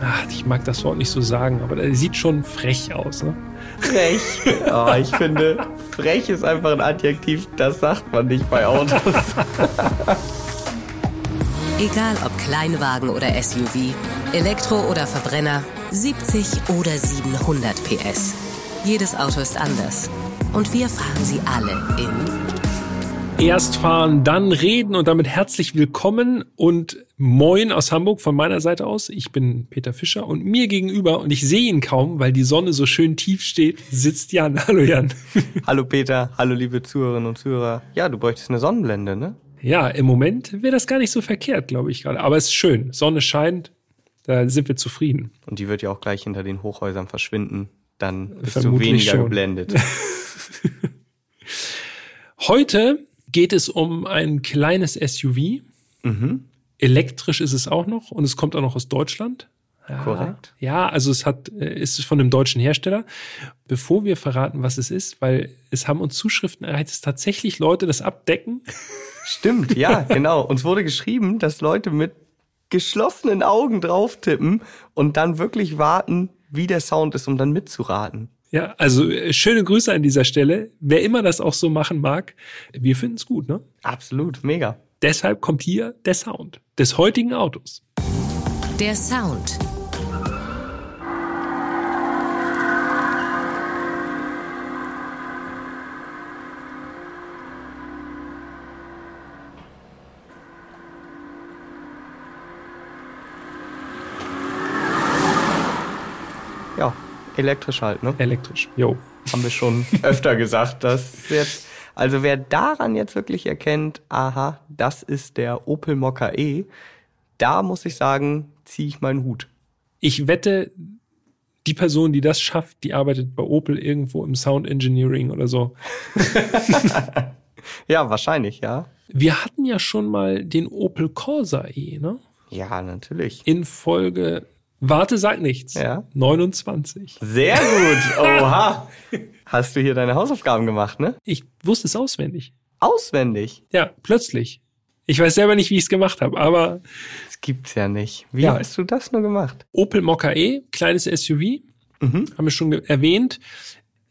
ach, ich mag das Wort nicht so sagen, aber der sieht schon frech aus. Ne? Frech. Oh, ich finde, frech ist einfach ein Adjektiv, das sagt man nicht bei Autos. Egal ob Kleinwagen oder SUV, Elektro oder Verbrenner, 70 oder 700 PS. Jedes Auto ist anders. Und wir fahren sie alle in Erst fahren, dann reden und damit herzlich willkommen und moin aus Hamburg von meiner Seite aus. Ich bin Peter Fischer und mir gegenüber, und ich sehe ihn kaum, weil die Sonne so schön tief steht, sitzt Jan. Hallo Jan. Hallo Peter, hallo liebe Zuhörerinnen und Zuhörer. Ja, du bräuchtest eine Sonnenblende, ne? Ja, im Moment wäre das gar nicht so verkehrt, glaube ich gerade. Aber es ist schön. Sonne scheint, da sind wir zufrieden. Und die wird ja auch gleich hinter den Hochhäusern verschwinden. Dann bist Vermutlich du weniger schon. geblendet. Heute geht es um ein kleines SUV. mhm. Elektrisch ist es auch noch und es kommt auch noch aus Deutschland. Ja, Korrekt. Ja, also es hat, äh, ist von einem deutschen Hersteller. Bevor wir verraten, was es ist, weil es haben uns Zuschriften erreicht, dass tatsächlich Leute das abdecken. Stimmt, ja, genau. Uns wurde geschrieben, dass Leute mit geschlossenen Augen drauf tippen und dann wirklich warten, wie der Sound ist, um dann mitzuraten. Ja, also äh, schöne Grüße an dieser Stelle. Wer immer das auch so machen mag, wir finden es gut, ne? Absolut, mega. Deshalb kommt hier der Sound des heutigen Autos. der Sound. Elektrisch halt, ne? Elektrisch. Jo. Haben wir schon öfter gesagt, dass jetzt, also wer daran jetzt wirklich erkennt, aha, das ist der Opel Mokka E, da muss ich sagen, ziehe ich meinen Hut. Ich wette, die Person, die das schafft, die arbeitet bei Opel irgendwo im Sound Engineering oder so. Ja, wahrscheinlich, ja. Wir hatten ja schon mal den Opel Corsa E, ne? Ja, natürlich. In Folge, warte, sag nichts. Ja. 29. Sehr gut. Oha. Hast du hier deine Hausaufgaben gemacht, ne? Ich wusste es auswendig. Auswendig. Ja, plötzlich. Ich weiß selber nicht, wie ich es gemacht habe, aber Das gibt's ja nicht. Wie Ja. hast du das nur gemacht? Opel Mokka E, kleines SUV, Mhm. haben wir schon erwähnt.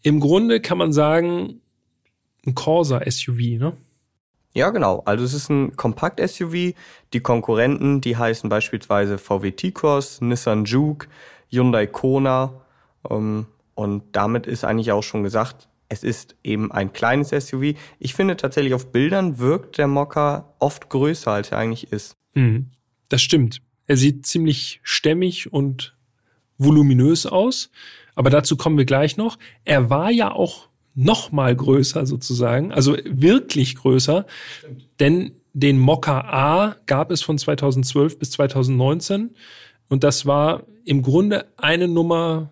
Im Grunde kann man sagen, ein Corsa SUV, ne? Ja, genau. Also es ist ein Kompakt-SUV. Die Konkurrenten, die heißen beispielsweise VW T-Cross, Nissan Juke, Hyundai Kona. Ähm, und damit ist eigentlich auch schon gesagt, es ist eben ein kleines SUV. Ich finde tatsächlich auf Bildern wirkt der Mokka oft größer, als er eigentlich ist. Mhm. Das stimmt. Er sieht ziemlich stämmig und voluminös aus, aber dazu kommen wir gleich noch. Er war ja auch noch mal größer sozusagen, also wirklich größer, denn den Mokka A gab es von 2012 bis 2019 und das war im Grunde eine Nummer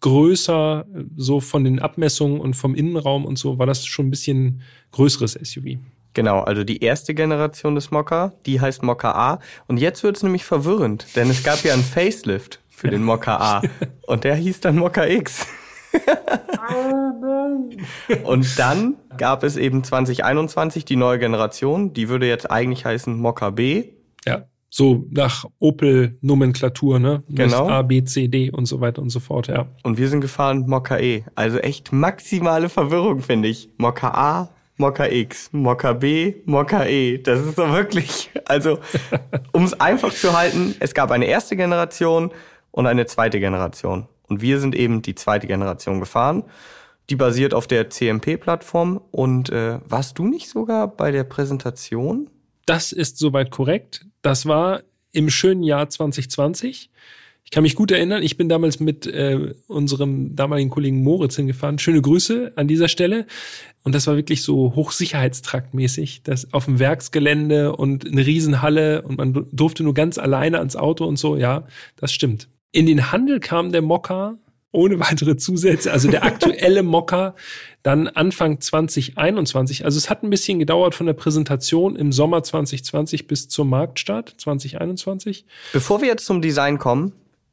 größer, so von den Abmessungen und vom Innenraum und so war das schon ein bisschen größeres SUV. Genau, also die erste Generation des Mokka, die heißt Mokka A. Und jetzt wird's nämlich verwirrend, denn es gab ja einen Facelift für den Mokka A. Und der hieß dann Mokka X. Und dann gab es eben 2021 die neue Generation, die würde jetzt eigentlich heißen Mokka B. Ja, so nach Opel-Nomenklatur, ne? Genau. A, B, C, D und so weiter und so fort, ja. Und wir sind gefahren Mokka E. Also echt maximale Verwirrung, finde ich. Mokka A, Mokka X, Mokka B, Mokka E. Das ist so wirklich, also um es einfach zu halten, es gab eine erste Generation und eine zweite Generation. Und wir sind eben die zweite Generation gefahren. Die basiert auf der CMP-Plattform. Und äh, warst du nicht sogar bei der Präsentation? Das ist soweit korrekt. Das war im schönen Jahr 2020. Ich kann mich gut erinnern, ich bin damals mit äh, unserem damaligen Kollegen Moritz hingefahren. Schöne Grüße an dieser Stelle. Und das war wirklich so hochsicherheitstraktmäßig. Das auf dem Werksgelände und eine Riesenhalle und man du- durfte nur ganz alleine ans Auto und so. Ja, das stimmt. In den Handel kam der Mokka ohne weitere Zusätze, also der aktuelle Mokka dann Anfang 2021. Also es hat ein bisschen gedauert von der Präsentation im Sommer 2020 bis zum Marktstart 2021. Bevor wir jetzt zum Design kommen,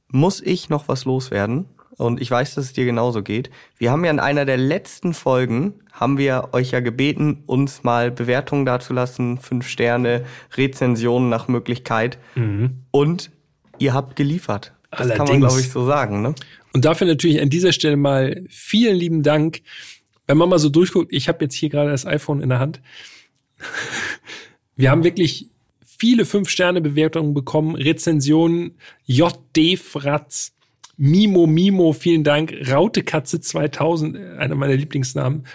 muss ich noch was loswerden. Und ich weiß, dass es dir genauso geht. Wir haben ja in einer der letzten Folgen, haben wir euch ja gebeten, uns mal Bewertungen dazulassen, fünf Sterne, Rezensionen nach Möglichkeit. Und ihr habt geliefert. Das Allerdings. kann man, glaube ich, so sagen. Ne? Und dafür natürlich an dieser Stelle mal vielen lieben Dank. Wenn man mal so durchguckt, ich habe jetzt hier gerade das iPhone in der Hand. Wir haben wirklich viele Fünf-Sterne-Bewertungen bekommen, Rezensionen, JD Fratz, Mimo Mimo, vielen Dank, Rautekatze 2000, einer meiner Lieblingsnamen.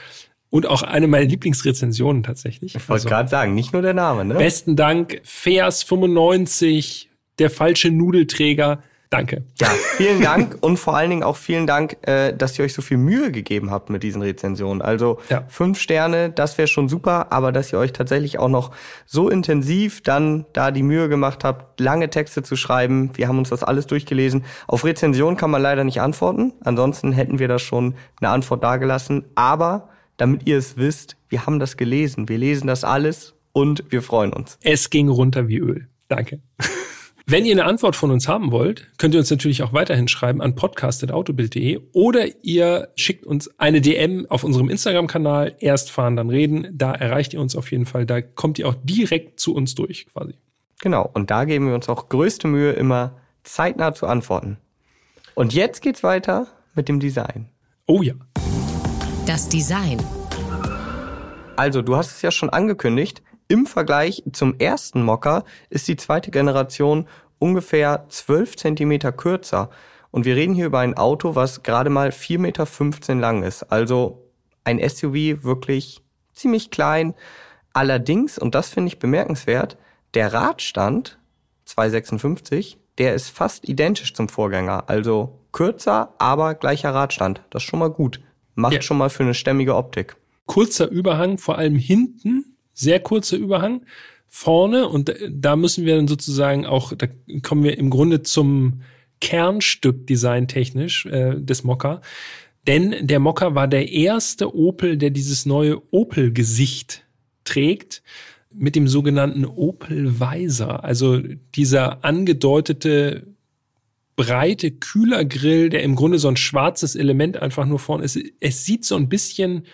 Und auch eine meiner Lieblingsrezensionen tatsächlich. Ich wollte also, gerade sagen, nicht nur der Name, ne? Besten Dank, Fairs95, der falsche Nudelträger. Danke. Ja, vielen Dank und vor allen Dingen auch vielen Dank, äh, dass ihr euch so viel Mühe gegeben habt mit diesen Rezensionen. Also ja. fünf Sterne, das wäre schon super, aber dass ihr euch tatsächlich auch noch so intensiv dann da die Mühe gemacht habt, lange Texte zu schreiben. Wir haben uns das alles durchgelesen. Auf Rezension kann man leider nicht antworten. Ansonsten hätten wir da schon eine Antwort dagelassen. Aber damit ihr es wisst, wir haben das gelesen. Wir lesen das alles und wir freuen uns. Es ging runter wie Öl. Danke. Wenn ihr eine Antwort von uns haben wollt, könnt ihr uns natürlich auch weiterhin schreiben an podcast.autobild.de oder ihr schickt uns eine DM auf unserem Instagram-Kanal, erst fahren, dann reden. Da erreicht ihr uns auf jeden Fall. Da kommt ihr auch direkt zu uns durch, quasi. Genau. Und da geben wir uns auch größte Mühe, immer zeitnah zu antworten. Und jetzt geht's weiter mit dem Design. Oh ja. Das Design. Also, du hast es ja schon angekündigt. Im Vergleich zum ersten Mocker ist die zweite Generation ungefähr 12 Zentimeter kürzer. Und wir reden hier über ein Auto, was gerade mal 4,15 Meter lang ist. Also ein SUV wirklich ziemlich klein. Allerdings, und das finde ich bemerkenswert, der Radstand 256, der ist fast identisch zum Vorgänger. Also kürzer, aber gleicher Radstand. Das ist schon mal gut. Macht ja. schon mal für eine stämmige Optik. Kurzer Überhang, vor allem hinten sehr kurzer Überhang vorne und da müssen wir dann sozusagen auch, da kommen wir im Grunde zum Kernstück designtechnisch äh, des Mokka. Denn der Mokka war der erste Opel, der dieses neue Opel-Gesicht trägt mit dem sogenannten Opel Weiser. Also dieser angedeutete breite Kühlergrill, der im Grunde so ein schwarzes Element einfach nur vorne ist. Es sieht so ein bisschen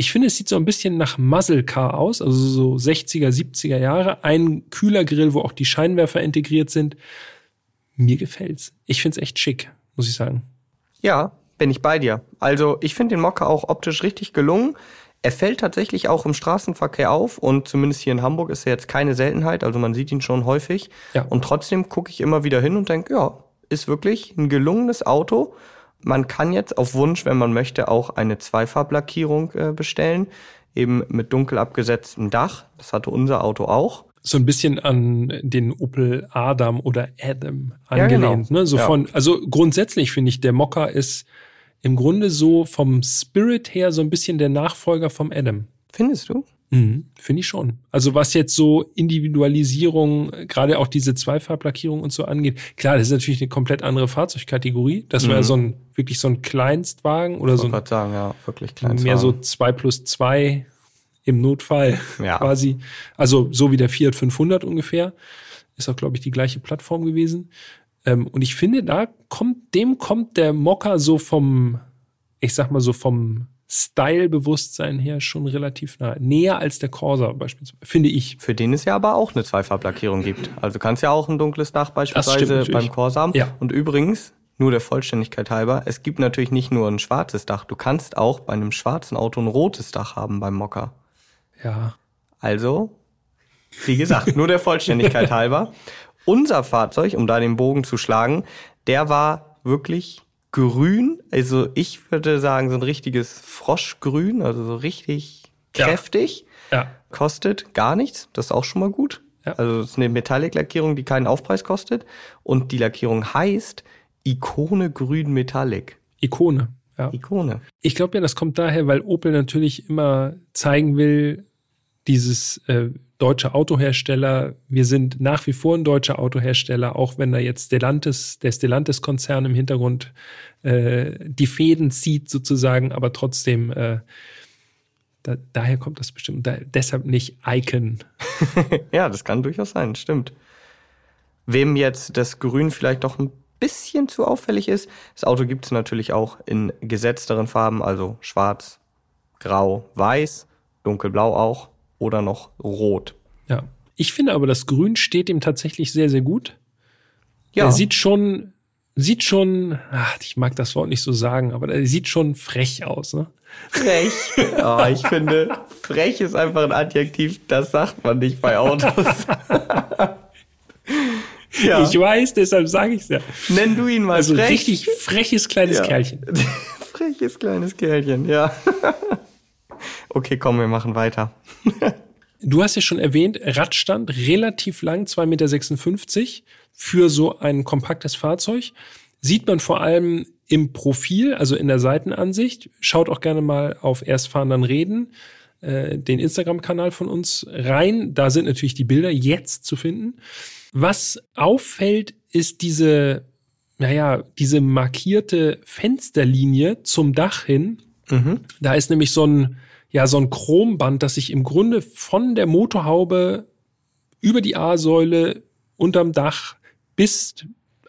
ich finde, es sieht so ein bisschen nach Muzzle Car aus, also so 60er, 70er Jahre. Ein kühler Grill, wo auch die Scheinwerfer integriert sind. Mir gefällt's. Ich find's echt schick, muss ich sagen. Ja, bin ich bei dir. Also ich finde den Mocker auch optisch richtig gelungen. Er fällt tatsächlich auch im Straßenverkehr auf und zumindest hier in Hamburg ist er jetzt keine Seltenheit, also man sieht ihn schon häufig. Ja. Und trotzdem gucke ich immer wieder hin und denke, ja, ist wirklich ein gelungenes Auto. Man kann jetzt auf Wunsch, wenn man möchte, auch eine Zweifarblackierung äh, bestellen, eben mit dunkel abgesetztem Dach. Das hatte unser Auto auch. So ein bisschen an den Opel Adam oder Adam angelehnt. Ja, genau. ne? so ja. von, also grundsätzlich finde ich, der Mokka ist im Grunde so vom Spirit her so ein bisschen der Nachfolger vom Adam. Findest du? Mhm, Finde ich schon. Also was jetzt so Individualisierung, gerade auch diese Zweifarblackierung und so angeht, klar, das ist natürlich eine komplett andere Fahrzeugkategorie. Das mhm. wäre so ein wirklich so ein Kleinstwagen oder ich so ein, sagen, ja, wirklich Kleinstwagen. mehr so zwei plus zwei im Notfall ja. quasi. Also so wie der Fiat 500 ungefähr. Ist auch, glaube ich, die gleiche Plattform gewesen. Ähm, und ich finde, da kommt, dem kommt der Mocker so vom, ich sag mal so vom Style-Bewusstsein her schon relativ nah. Näher als der Corsa beispielsweise, finde ich. Für den es ja aber auch eine Zweifarblackierung gibt. Also du kannst ja auch ein dunkles Dach beispielsweise beim Corsa haben. Ja. Und übrigens, nur der Vollständigkeit halber, es gibt natürlich nicht nur ein schwarzes Dach. Du kannst auch bei einem schwarzen Auto ein rotes Dach haben beim Mocker. Ja. Also, wie gesagt, nur der Vollständigkeit halber. Unser Fahrzeug, um da den Bogen zu schlagen, der war wirklich grün. Also ich würde sagen, so ein richtiges Froschgrün, also so richtig kräftig. Ja. ja. Kostet gar nichts, das ist auch schon mal gut. Ja. Also es ist eine Metallic-Lackierung, die keinen Aufpreis kostet. Und die Lackierung heißt Ikone Grün Metallic. Ikone. Ja. Ikone. Ich glaube ja, das kommt daher, weil Opel natürlich immer zeigen will, dieses äh, deutsche Autohersteller, wir sind nach wie vor ein deutscher Autohersteller, auch wenn da jetzt Stellantis, der Stellantis-Konzern im Hintergrund äh, die Fäden zieht sozusagen, aber trotzdem, äh, da, daher kommt das bestimmt. Da, deshalb nicht Icon. ja, das kann durchaus sein, stimmt. Wem jetzt das Grün vielleicht doch ein bisschen zu auffällig ist, das Auto gibt es natürlich auch in gesetzteren Farben, also schwarz, grau, weiß, dunkelblau auch oder noch rot. Ja. Ich finde aber, das Grün steht ihm tatsächlich sehr, sehr gut. Ja. Er sieht schon sieht schon, ach, ich mag das Wort nicht so sagen, aber der sieht schon frech aus, ne? Frech. Oh, ich finde, frech ist einfach ein Adjektiv, das sagt man nicht bei Autos. ja. Ich weiß, deshalb sage ich es ja. Nenn du ihn mal also frech. richtig freches kleines Ja. Kerlchen. Freches kleines Kerlchen, ja. Okay, komm, wir machen weiter. Du hast ja schon erwähnt, Radstand relativ lang, 2,56 Meter für so ein kompaktes Fahrzeug. Sieht man vor allem im Profil, also in der Seitenansicht. Schaut auch gerne mal auf Erstfahren dann reden, äh, den Instagram-Kanal von uns rein. Da sind natürlich die Bilder jetzt zu finden. Was auffällt, ist diese, naja, diese markierte Fensterlinie zum Dach hin. Da ist nämlich so ein, ja, so ein Chromband, das sich im Grunde von der Motorhaube über die A-Säule unterm Dach bis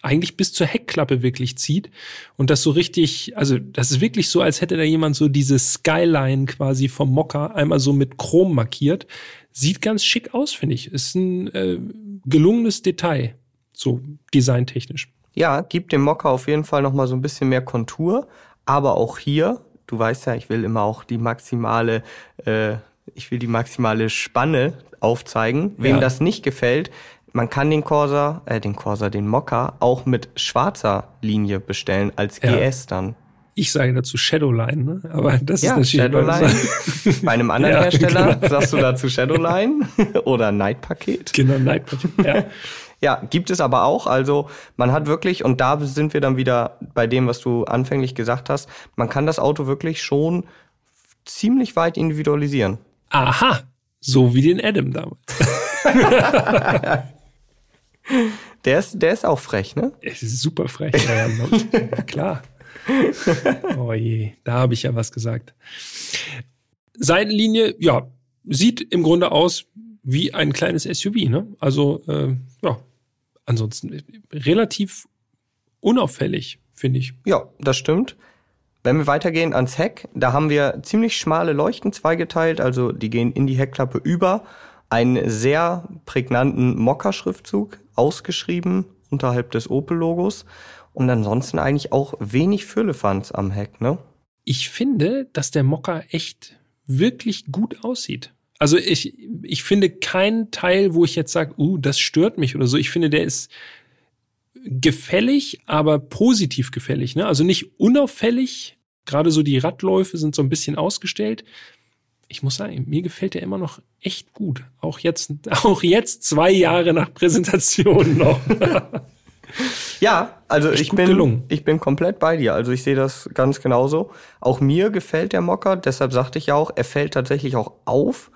eigentlich bis zur Heckklappe wirklich zieht und das so richtig, also das ist wirklich so, als hätte da jemand so diese Skyline quasi vom Mocker einmal so mit Chrom markiert. Sieht ganz schick aus, finde ich. Ist ein äh, gelungenes Detail, so designtechnisch. Ja, gibt dem Mocker auf jeden Fall nochmal so ein bisschen mehr Kontur. Aber auch hier, du weißt ja, ich will immer auch die maximale, äh, ich will die maximale Spanne aufzeigen. Wem Ja. das nicht gefällt, man kann den Corsa, äh, den Corsa, den Mocker auch mit schwarzer Linie bestellen, als Ja. GS dann. Ich sage dazu Shadowline, ne? aber das Ja, ist natürlich Shadowline. Bei einem anderen Ja, Hersteller genau. sagst du dazu Shadowline oder Night-Paket. Genau, Night ja. Ja, gibt es aber auch. Also man hat wirklich, und da sind wir dann wieder bei dem, was du anfänglich gesagt hast, man kann das Auto wirklich schon ziemlich weit individualisieren. Aha, so wie den Adam damals. Der ist, der ist auch frech, ne? Es ist super frech. Ja, ja, ja, klar. Oh je, da habe ich ja was gesagt. Seitenlinie, ja, sieht im Grunde aus wie ein kleines SUV, ne? Also, äh, ja, ansonsten relativ unauffällig, finde ich. Ja, das stimmt. Wenn wir weitergehen ans Heck, da haben wir ziemlich schmale Leuchten zweigeteilt, also die gehen in die Heckklappe über. Einen sehr prägnanten Mokka-Schriftzug, ausgeschrieben unterhalb des Opel-Logos. Und ansonsten eigentlich auch wenig Füllefanz am Heck, ne? ich finde, dass der Mokka echt wirklich gut aussieht. Also ich, ich finde keinen Teil, wo ich jetzt sage, uh, das stört mich oder so. Ich finde, der ist gefällig, aber positiv gefällig. Ne? Also nicht unauffällig. Gerade so die Radläufe sind so ein bisschen ausgestellt. Ich muss sagen, mir gefällt der immer noch echt gut. Auch jetzt, auch jetzt zwei Jahre nach Präsentation noch. Ja, also ich bin, gelungen. ich bin komplett bei dir. Also ich sehe das ganz genauso. Auch mir gefällt der Mocker, deshalb sagte ich ja auch, er fällt tatsächlich auch auf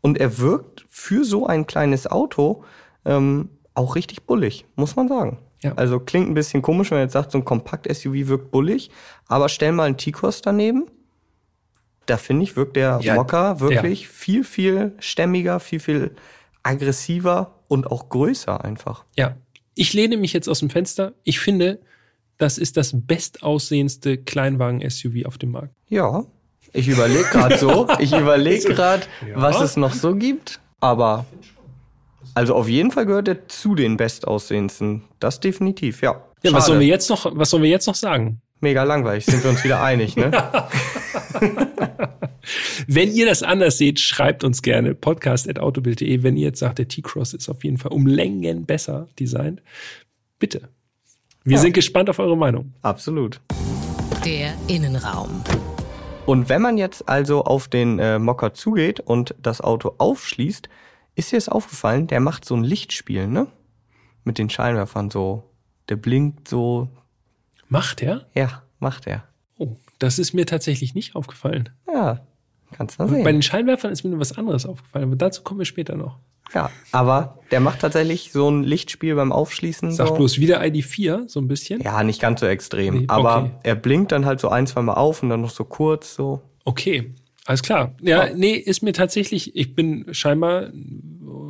und er wirkt für so ein kleines Auto ähm, auch richtig bullig, muss man sagen. Ja. Also klingt ein bisschen komisch, wenn man jetzt sagt, so ein Kompakt-SUV wirkt bullig, aber stell mal einen T-Cross daneben. Da finde ich, wirkt der Ja, Mocker wirklich viel, viel stämmiger, viel, viel aggressiver und auch größer einfach. Ja, ich lehne mich jetzt aus dem Fenster. Ich finde, das ist das bestaussehendste Kleinwagen-SUV auf dem Markt. Ja, ich überlege gerade so. Ich überlege gerade, ja. was es noch so gibt. Aber also auf jeden Fall gehört er zu den bestaussehendsten. Das definitiv, ja. Ja, was sollen wir jetzt noch, was sollen wir jetzt noch sagen? Mega langweilig, sind wir uns wieder einig, ne? Wenn ihr das anders seht, schreibt uns gerne podcast.autobild.de. Wenn ihr jetzt sagt, der T-Cross ist auf jeden Fall um Längen besser designt, bitte. Wir Ja. sind gespannt auf eure Meinung. Absolut. Der Innenraum. Und wenn man jetzt also auf den äh, Mocker zugeht und das Auto aufschließt, ist dir das aufgefallen, der macht so ein Lichtspiel, ne? Mit den Scheinwerfern so. Der blinkt so. Macht er? Ja, macht er. Oh, das ist mir tatsächlich nicht aufgefallen. Ja, kannst du mal Bei sehen. den Scheinwerfern ist mir nur was anderes aufgefallen, aber dazu kommen wir später noch. Ja, aber der macht tatsächlich so ein Lichtspiel beim Aufschließen. Sag so. bloß wieder ID4, so ein bisschen. Ja, nicht ganz so extrem. Nee, aber okay. er blinkt dann halt so ein, zwei Mal auf und dann noch so kurz so. Okay, alles klar. Ja, Ja. nee, ist mir tatsächlich, ich bin scheinbar,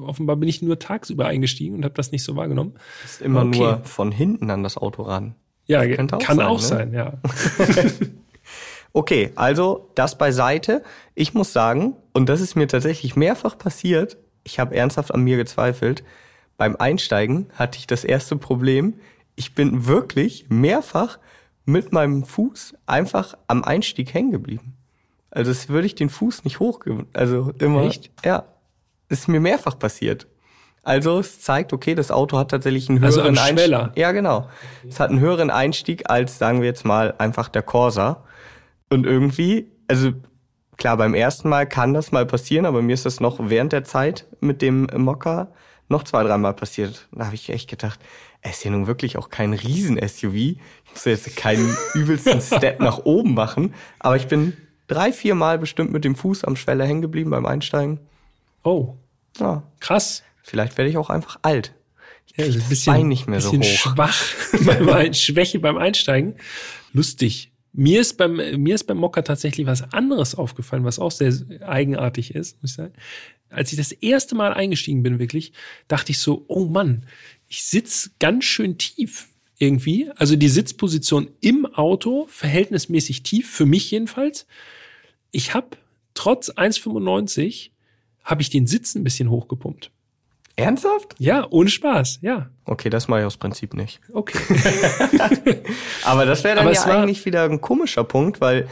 offenbar bin ich nur tagsüber eingestiegen und habe das nicht so wahrgenommen. Ist immer Okay. nur von hinten an das Auto ran. Ja, Das ge- könnte auch kann sein, auch ne? sein, ja. Okay, also das beiseite. Ich muss sagen, und das ist mir tatsächlich mehrfach passiert, ich habe ernsthaft an mir gezweifelt. Beim Einsteigen hatte ich das erste Problem, ich bin wirklich mehrfach mit meinem Fuß einfach am Einstieg hängen geblieben. Also das würde ich den Fuß nicht hoch, also immer. Echt? Ja, ist mir mehrfach passiert. Also es zeigt, okay, das Auto hat tatsächlich einen Also höheren Schweller. Einstieg. Ja, genau. Es hat einen höheren Einstieg als, sagen wir jetzt mal, einfach der Corsa. Und irgendwie, also klar, beim ersten Mal kann das mal passieren, aber mir ist das noch während der Zeit mit dem Mokka noch zwei, dreimal passiert. Da habe ich echt gedacht, er ist ja nun wirklich auch kein Riesen-SUV. Ich muss jetzt keinen übelsten Step nach oben machen. Aber ich bin drei, vier Mal bestimmt mit dem Fuß am Schwelle hängen geblieben beim Einsteigen. Oh, Ja, krass. vielleicht werde ich auch einfach alt. Ich Ja, also das Bein nicht mehr so bisschen hoch. schwach, beim Ein- Schwäche beim Einsteigen. Lustig. Mir ist beim, mir ist beim Mocker tatsächlich was anderes aufgefallen, was auch sehr eigenartig ist, muss ich sagen. Als ich das erste Mal eingestiegen bin, wirklich, dachte ich so, oh Mann, ich sitz ganz schön tief irgendwie. Also die Sitzposition im Auto verhältnismäßig tief, für mich jedenfalls. Ich habe trotz 1,95 habe ich den Sitz ein bisschen hochgepumpt. Ernsthaft? Ja, ohne Spaß, ja. Okay, das mache ich aus Prinzip nicht. Okay. Aber das wäre dann Aber ja eigentlich wieder ein komischer Punkt, weil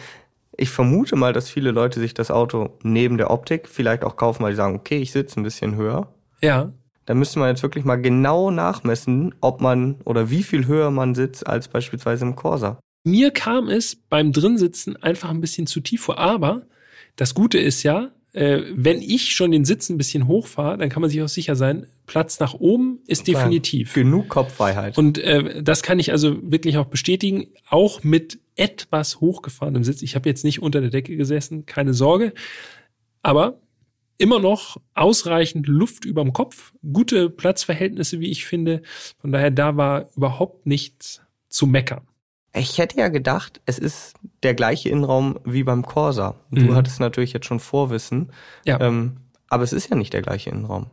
ich vermute mal, dass viele Leute sich das Auto neben der Optik vielleicht auch kaufen, weil die sagen, okay, ich sitze ein bisschen höher. Ja. Da müsste man jetzt wirklich mal genau nachmessen, ob man oder wie viel höher man sitzt als beispielsweise im Corsa. Mir kam es beim Drinsitzen einfach ein bisschen zu tief vor. Aber das Gute ist ja, äh, wenn ich schon den Sitz ein bisschen hochfahre, dann kann man sich auch sicher sein, Platz nach oben ist definitiv. Genug Kopffreiheit. Und äh, das kann ich also wirklich auch bestätigen, auch mit etwas hochgefahrenem Sitz. Ich habe jetzt nicht unter der Decke gesessen, keine Sorge. Aber immer noch ausreichend Luft überm Kopf, gute Platzverhältnisse, wie ich finde. Von daher, da war überhaupt nichts zu meckern. Ich hätte ja gedacht, es ist der gleiche Innenraum wie beim Corsa. Du Mhm. hattest natürlich jetzt schon Vorwissen. Ja. Ähm, aber es ist ja nicht der gleiche Innenraum.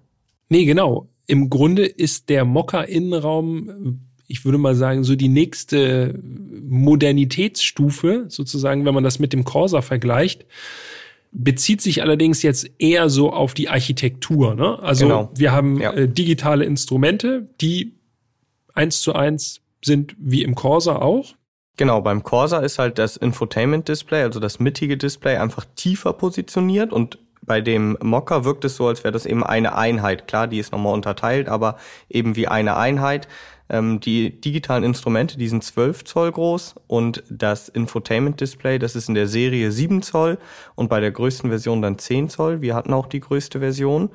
Nee, genau. Im Grunde ist der Mokka-Innenraum, ich würde mal sagen, so die nächste Modernitätsstufe, sozusagen, wenn man das mit dem Corsa vergleicht. Bezieht sich allerdings jetzt eher so auf die Architektur. Ne? Also Genau. wir haben Ja. äh, digitale Instrumente, die eins zu eins sind wie im Corsa auch. Genau, beim Corsa ist halt das Infotainment-Display, also das mittige Display, einfach tiefer positioniert und bei dem Mokka wirkt es so, als wäre das eben eine Einheit. Klar, die ist nochmal unterteilt, aber eben wie eine Einheit. Ähm, die digitalen Instrumente, die sind 12 Zoll groß und das Infotainment-Display, das ist in der Serie 7 Zoll und bei der größten Version dann 10 Zoll. Wir hatten auch die größte Version.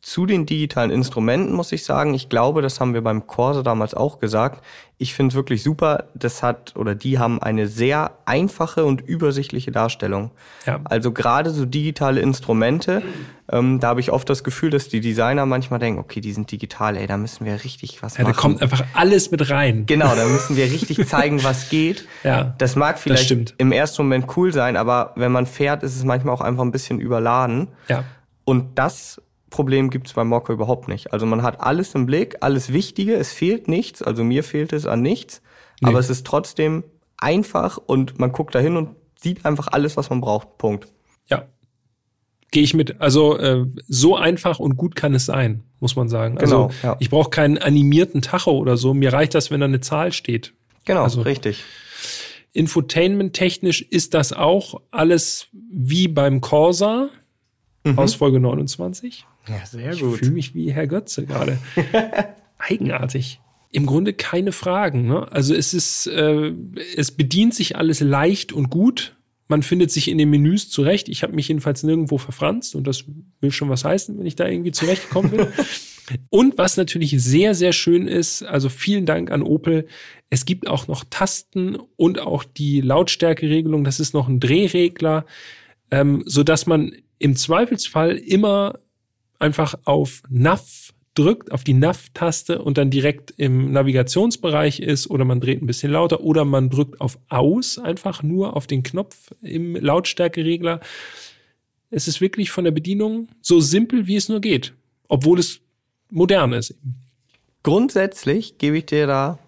Zu den digitalen Instrumenten muss ich sagen, ich glaube, das haben wir beim Corsa damals auch gesagt. Ich finde es wirklich super. Das hat oder die haben eine sehr einfache und übersichtliche Darstellung. Ja. Also gerade so digitale Instrumente, ähm, da habe ich oft das Gefühl, dass die Designer manchmal denken, okay, die sind digital, ey, da müssen wir richtig was Ja, da machen. kommt einfach alles mit rein. Genau, da müssen wir richtig zeigen, was geht. Ja, das mag vielleicht stimmt. im ersten Moment cool sein, aber wenn man fährt, ist es manchmal auch einfach ein bisschen überladen. Ja. Und das Problem gibt's beim Mocker überhaupt nicht. Also man hat alles im Blick, alles Wichtige, es fehlt nichts, also mir fehlt es an nichts, Nee. aber es ist trotzdem einfach und man guckt dahin und sieht einfach alles, was man braucht. Punkt. Ja. Gehe ich mit. Also äh, so einfach und gut kann es sein, muss man sagen. Genau, also ja. ich brauche keinen animierten Tacho oder so. Mir reicht das, wenn da eine Zahl steht. Genau, Also- richtig. Infotainment-technisch ist das auch alles wie beim Corsa aus Folge 29. Ja, sehr Ich fühle mich wie Herr Götze gerade. Eigenartig. Im Grunde keine Fragen. Ne? Also es ist, äh, es bedient sich alles leicht und gut. Man findet sich in den Menüs zurecht. Ich habe mich jedenfalls nirgendwo verfranst und das will schon was heißen, wenn ich da irgendwie zurechtgekommen bin. Und was natürlich sehr, sehr schön ist, also vielen Dank an Opel. Es gibt auch noch Tasten und auch die Lautstärkeregelung. Das ist noch ein Drehregler, ähm, so dass man im Zweifelsfall immer einfach auf NAV drückt, auf die NAV-Taste und dann direkt im Navigationsbereich ist oder man dreht ein bisschen lauter oder man drückt auf Aus, einfach nur auf den Knopf im Lautstärkeregler. Es ist wirklich von der Bedienung so simpel, wie es nur geht, obwohl es modern ist. Grundsätzlich gebe ich dir da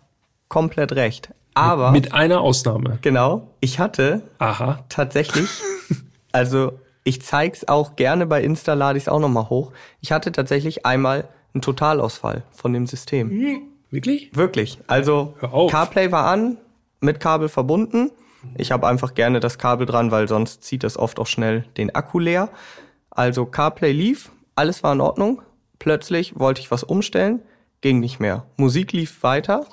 komplett recht. Aber Mit einer Ausnahme. genau, ich hatte Aha. tatsächlich, also ich zeig's auch gerne bei Insta, lade ich's auch nochmal hoch. Ich hatte tatsächlich einmal einen Totalausfall von dem System. Wirklich? Wirklich. Also. CarPlay war an, mit Kabel verbunden. Ich habe einfach gerne das Kabel dran, weil sonst zieht das oft auch schnell den Akku leer. Also CarPlay lief, alles war in Ordnung. Plötzlich wollte ich was umstellen, ging nicht mehr. Musik lief weiter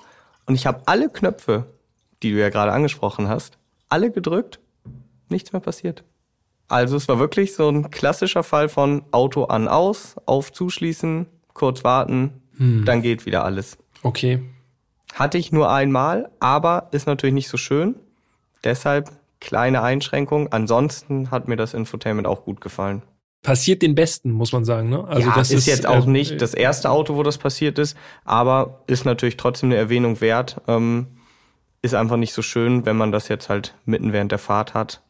und ich habe alle Knöpfe, die du ja gerade angesprochen hast, alle gedrückt, nichts mehr passiert. Also es war wirklich so ein klassischer Fall von Auto an aus, auf zuschließen, kurz warten, dann geht wieder alles. Okay. Hatte ich nur einmal, aber ist natürlich nicht so schön. Deshalb kleine Einschränkung. Ansonsten hat mir das Infotainment auch gut gefallen. Passiert den Besten, muss man sagen. Ne? Also ja, das ist, jetzt auch äh, nicht das erste Auto, wo das passiert ist, aber ist natürlich trotzdem eine Erwähnung wert. Ähm, ist einfach nicht so schön, wenn man das jetzt halt mitten während der Fahrt hat.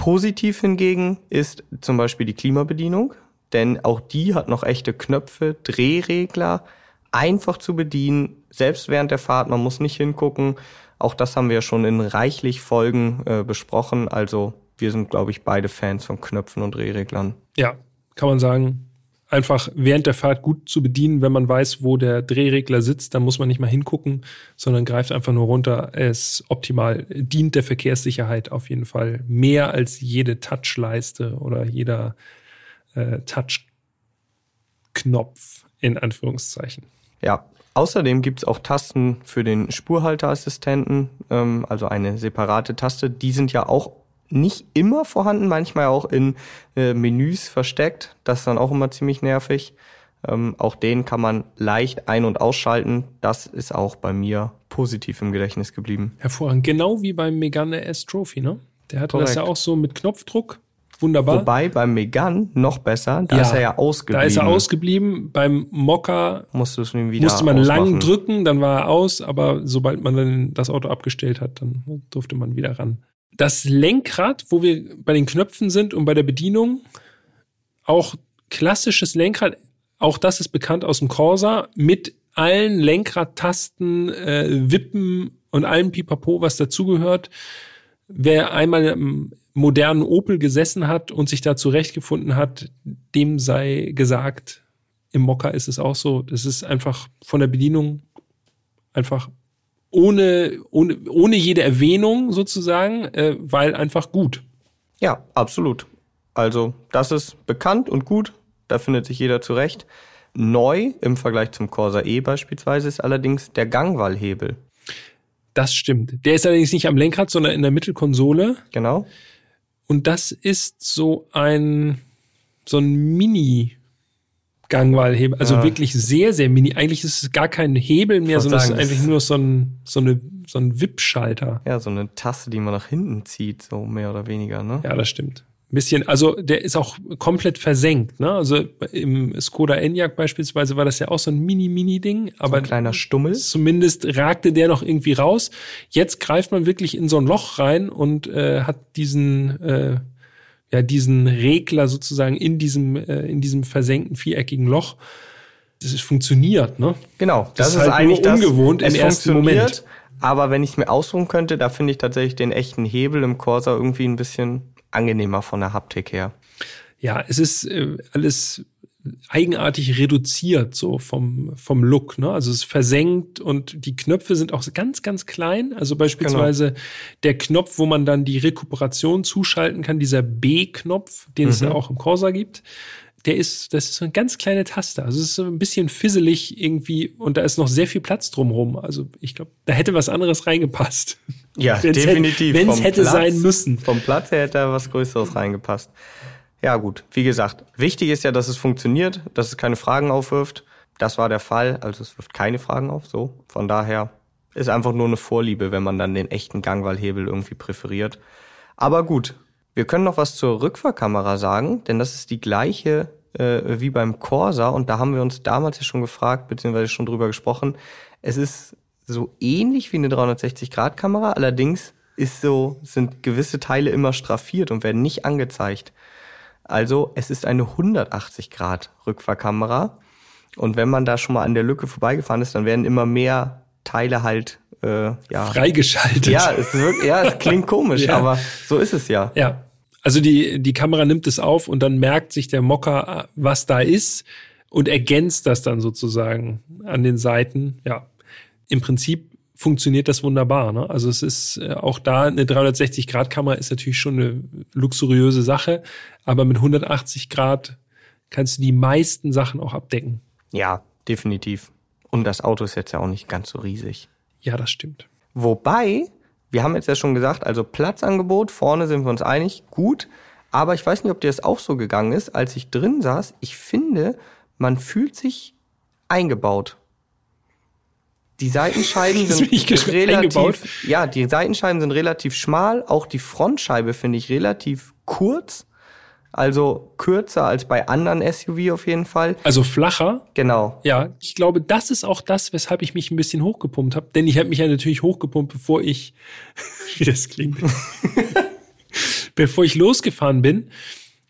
Positiv hingegen ist zum Beispiel die Klimabedienung, denn auch die hat noch echte Knöpfe, Drehregler, einfach zu bedienen, selbst während der Fahrt, man muss nicht hingucken. Auch das haben wir schon in reichlich Folgen äh, besprochen, also wir sind, glaube ich, beide Fans von Knöpfen und Drehreglern. Ja, kann man sagen. Einfach während der Fahrt gut zu bedienen, wenn man weiß, wo der Drehregler sitzt, dann muss man nicht mal hingucken, sondern greift einfach nur runter. Es optimal dient der Verkehrssicherheit auf jeden Fall mehr als jede Touchleiste oder jeder äh, Touchknopf in Anführungszeichen. Ja, außerdem gibt's auch Tasten für den Spurhalteassistenten, ähm, also eine separate Taste. Die sind ja auch nicht immer vorhanden, manchmal auch in äh, Menüs versteckt. Das ist dann auch immer ziemlich nervig. Ähm, auch den kann man leicht ein- und ausschalten. Das ist auch bei mir positiv im Gedächtnis geblieben. Hervorragend. Genau wie beim Megane S Trophy, ne? Der hatte das Korrekt. ja auch so mit Knopfdruck. Wunderbar. Wobei beim Megan noch besser, da Ja, ist er ja ausgeblieben. Da ist er ausgeblieben. Beim Mokka Musste man lang ausmachen. drücken, dann war er aus, aber sobald man dann das Auto abgestellt hat, dann durfte man wieder ran. Das Lenkrad, wo wir bei den Knöpfen sind und bei der Bedienung, auch klassisches Lenkrad, auch das ist bekannt aus dem Corsa, mit allen Lenkradtasten, äh, Wippen und allem Pipapo, was dazugehört. Wer einmal im modernen Opel gesessen hat und sich da zurechtgefunden hat, dem sei gesagt, im Mokka ist es auch so. Das ist einfach von der Bedienung einfach ohne, ohne, ohne jede Erwähnung sozusagen, äh, weil einfach gut. Ja, absolut. Also, das ist bekannt und gut. Da findet sich jeder zurecht. Neu im Vergleich zum Corsa E beispielsweise ist allerdings der Gangwallhebel. Das stimmt. Der ist allerdings nicht am Lenkrad, sondern in der Mittelkonsole. Genau. Und das ist so ein, so ein Mini Gangwallhebel. Also Ja. wirklich sehr, sehr mini. Eigentlich ist es gar kein Hebel mehr, sondern es ist sagen, eigentlich nur so ein, so eine, so ein Wippschalter. Ja, so eine Taste, die man nach hinten zieht, so mehr oder weniger, ne? Ja, das stimmt. Ein bisschen, also der ist auch komplett versenkt. Ne? Also im Skoda Enyaq beispielsweise war das ja auch so ein Mini-Mini-Ding, So aber ein kleiner Stummel. zumindest ragte der noch irgendwie raus. Jetzt greift man wirklich in so ein Loch rein und äh, hat diesen, äh, ja, diesen Regler sozusagen in diesem, äh, in diesem versenkten viereckigen Loch. Das ist, funktioniert, ne? Genau, Das das, ist halt eigentlich nur das. ungewohnt im es ersten funktioniert, Moment. Aber wenn ich es mir ausruhen könnte, da finde ich tatsächlich den echten Hebel im Corsa irgendwie ein bisschen angenehmer von der Haptik her. Ja, es ist äh, alles eigenartig reduziert, so vom, vom Look. Ne? Also es ist versenkt und die Knöpfe sind auch ganz, ganz klein. Also beispielsweise der Knopf, wo man dann die Rekuperation zuschalten kann, dieser B-Knopf, den es ja auch im Corsa gibt. Der ist, das ist so eine ganz kleine Taste. Also es ist so ein bisschen fisselig irgendwie und da ist noch sehr viel Platz drumherum. Also ich glaube, da hätte was anderes reingepasst. Ja, Wenn's definitiv. Wenn es Vom hätte Platz- sein müssen. Vom Platz her hätte da was Größeres reingepasst. Ja, gut. Wie gesagt, wichtig ist ja, dass es funktioniert, dass es keine Fragen aufwirft. Das war der Fall. Also es wirft keine Fragen auf, so. Von daher ist einfach nur eine Vorliebe, wenn man dann den echten Gangwallhebel irgendwie präferiert. Aber gut. Wir können noch was zur Rückfahrkamera sagen, denn das ist die gleiche äh, wie beim Corsa und da haben wir uns damals ja schon gefragt, beziehungsweise schon drüber gesprochen. Es ist so ähnlich wie eine 360-Grad-Kamera, allerdings ist so, sind gewisse Teile immer straffiert und werden nicht angezeigt. Also es ist eine 180-Grad-Rückfahrkamera. Und wenn man da schon mal an der Lücke vorbeigefahren ist, dann werden immer mehr Teile halt äh, ja. Freigeschaltet. Ja, es wirkt, ja, es klingt komisch, Ja. aber so ist es ja. Ja. Also die, die Kamera nimmt es auf und dann merkt sich der Mocker, was da ist. und ergänzt das dann sozusagen an den Seiten. Ja, im Prinzip funktioniert das wunderbar. Ne? Also es ist äh, auch da eine 360-Grad-Kamera ist natürlich schon eine luxuriöse Sache, aber mit 180 Grad kannst du die meisten Sachen auch abdecken. Ja, definitiv. Und das Auto ist jetzt ja auch nicht ganz so riesig. Ja, das stimmt. Wobei, wir haben jetzt ja schon gesagt, also Platzangebot, vorne sind wir uns einig, gut. Aber ich weiß nicht, ob dir das auch so gegangen ist, als ich drin saß. Ich finde, man fühlt sich eingebaut. Die Seitenscheiben sind relativ, ja, die Seitenscheiben sind relativ schmal. Auch die Frontscheibe finde ich relativ kurz. Also kürzer als bei anderen SUV auf jeden Fall. Also flacher. Genau. Ja, ich glaube, das ist auch das, weshalb ich mich ein bisschen hochgepumpt habe. Denn ich habe mich ja natürlich hochgepumpt, bevor ich, wie das klingt, bevor ich losgefahren bin.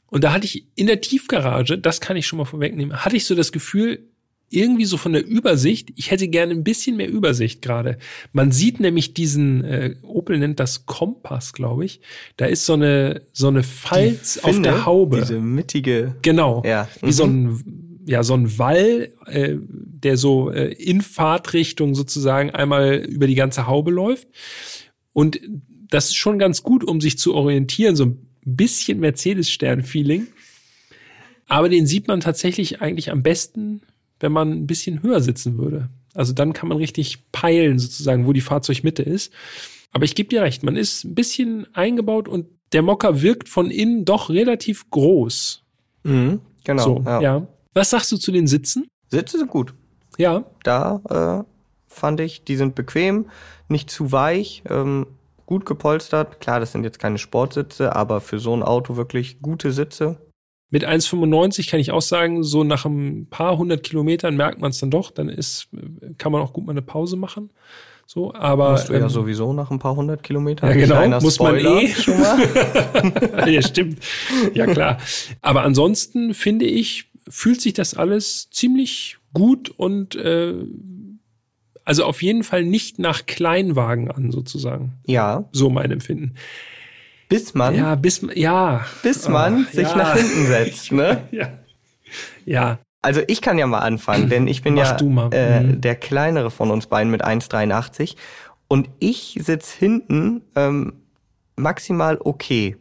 Und da hatte ich in der Tiefgarage, das kann ich schon mal vorwegnehmen, hatte ich so das Gefühl, irgendwie so von der Übersicht, ich hätte gerne ein bisschen mehr Übersicht gerade. Man sieht nämlich diesen, äh, Opel nennt das Kompass, glaube ich. Da ist so eine, so eine Falz Die auf der Haube. Diese mittige. Genau. Ja. Mhm. Wie so ein, ja, so ein Wall, äh, der so äh, in Fahrtrichtung sozusagen einmal über die ganze Haube läuft. Und das ist schon ganz gut, um sich zu orientieren, so ein bisschen Mercedes-Stern-Feeling. Aber den sieht man tatsächlich eigentlich am besten, wenn man ein bisschen höher sitzen würde. Also dann kann man richtig peilen, sozusagen, wo die Fahrzeugmitte ist. Aber ich gebe dir recht, man ist ein bisschen eingebaut und der Mocker wirkt von innen doch relativ groß. Mhm, genau. So, ja. ja. Was sagst du zu den Sitzen? Sitze sind gut. Ja. Da äh, fand ich, die sind bequem, nicht zu weich, ähm, gut gepolstert. Klar, das sind jetzt keine Sportsitze, aber für so ein Auto wirklich gute Sitze. Mit 1,95 kann ich auch sagen, so nach ein paar hundert Kilometern merkt man es dann doch. Dann ist, kann man auch gut mal eine Pause machen. So, aber musst du ähm, ja sowieso nach ein paar hundert Kilometern. Ja, genau. Muss man eh schon mal. ja, stimmt. Ja klar. Aber ansonsten finde ich, fühlt sich das alles ziemlich gut und äh, also auf jeden Fall nicht nach Kleinwagen an sozusagen. Ja. So mein Empfinden. Bis man, ja, bis, ja. bis man oh, sich ja. nach hinten setzt, ne? ja. ja. Also ich kann ja mal anfangen, denn ich bin Mach ja äh, mhm. der kleinere von uns beiden mit 1,83 und ich sitz hinten ähm, maximal okay.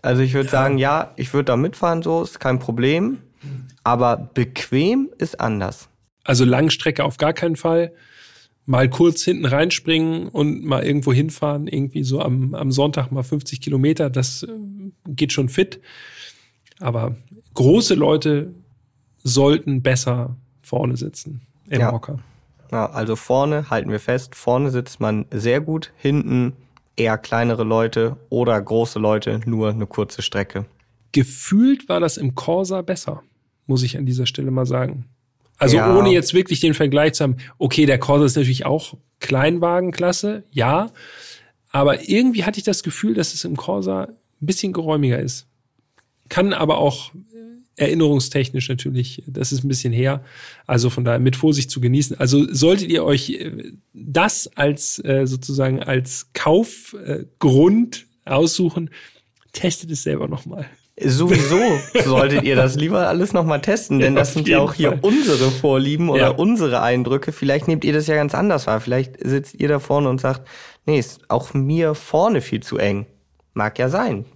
Also ich würde ja. sagen, ja, ich würde da mitfahren, so ist kein Problem, aber bequem ist anders. Also Langstrecke auf gar keinen Fall mal kurz hinten reinspringen und mal irgendwo hinfahren, irgendwie so am, am Sonntag mal 50 Kilometer, das äh, geht schon fit. Aber große Leute sollten besser vorne sitzen im ja. Hocker. Ja, also vorne halten wir fest, vorne sitzt man sehr gut, hinten eher kleinere Leute oder große Leute, nur eine kurze Strecke. Gefühlt war das im Corsa besser, muss ich an dieser Stelle mal sagen. Also ja. ohne jetzt wirklich den Vergleich zu haben, okay, der Corsa ist natürlich auch Kleinwagenklasse, ja. Aber irgendwie hatte ich das Gefühl, dass es im Corsa ein bisschen geräumiger ist. Kann aber auch erinnerungstechnisch natürlich, das ist ein bisschen her. Also von daher mit Vorsicht zu genießen. Also solltet ihr euch äh, das als äh, sozusagen als Kaufgrund aussuchen, testet es selber nochmal. Sowieso solltet ihr das lieber alles nochmal testen, denn ja, das sind ja auch hier Fall. unsere Vorlieben oder ja. unsere Eindrücke. Vielleicht nehmt ihr das ja ganz anders wahr. Vielleicht sitzt ihr da vorne und sagt, nee, ist auch mir vorne viel zu eng. Mag ja sein.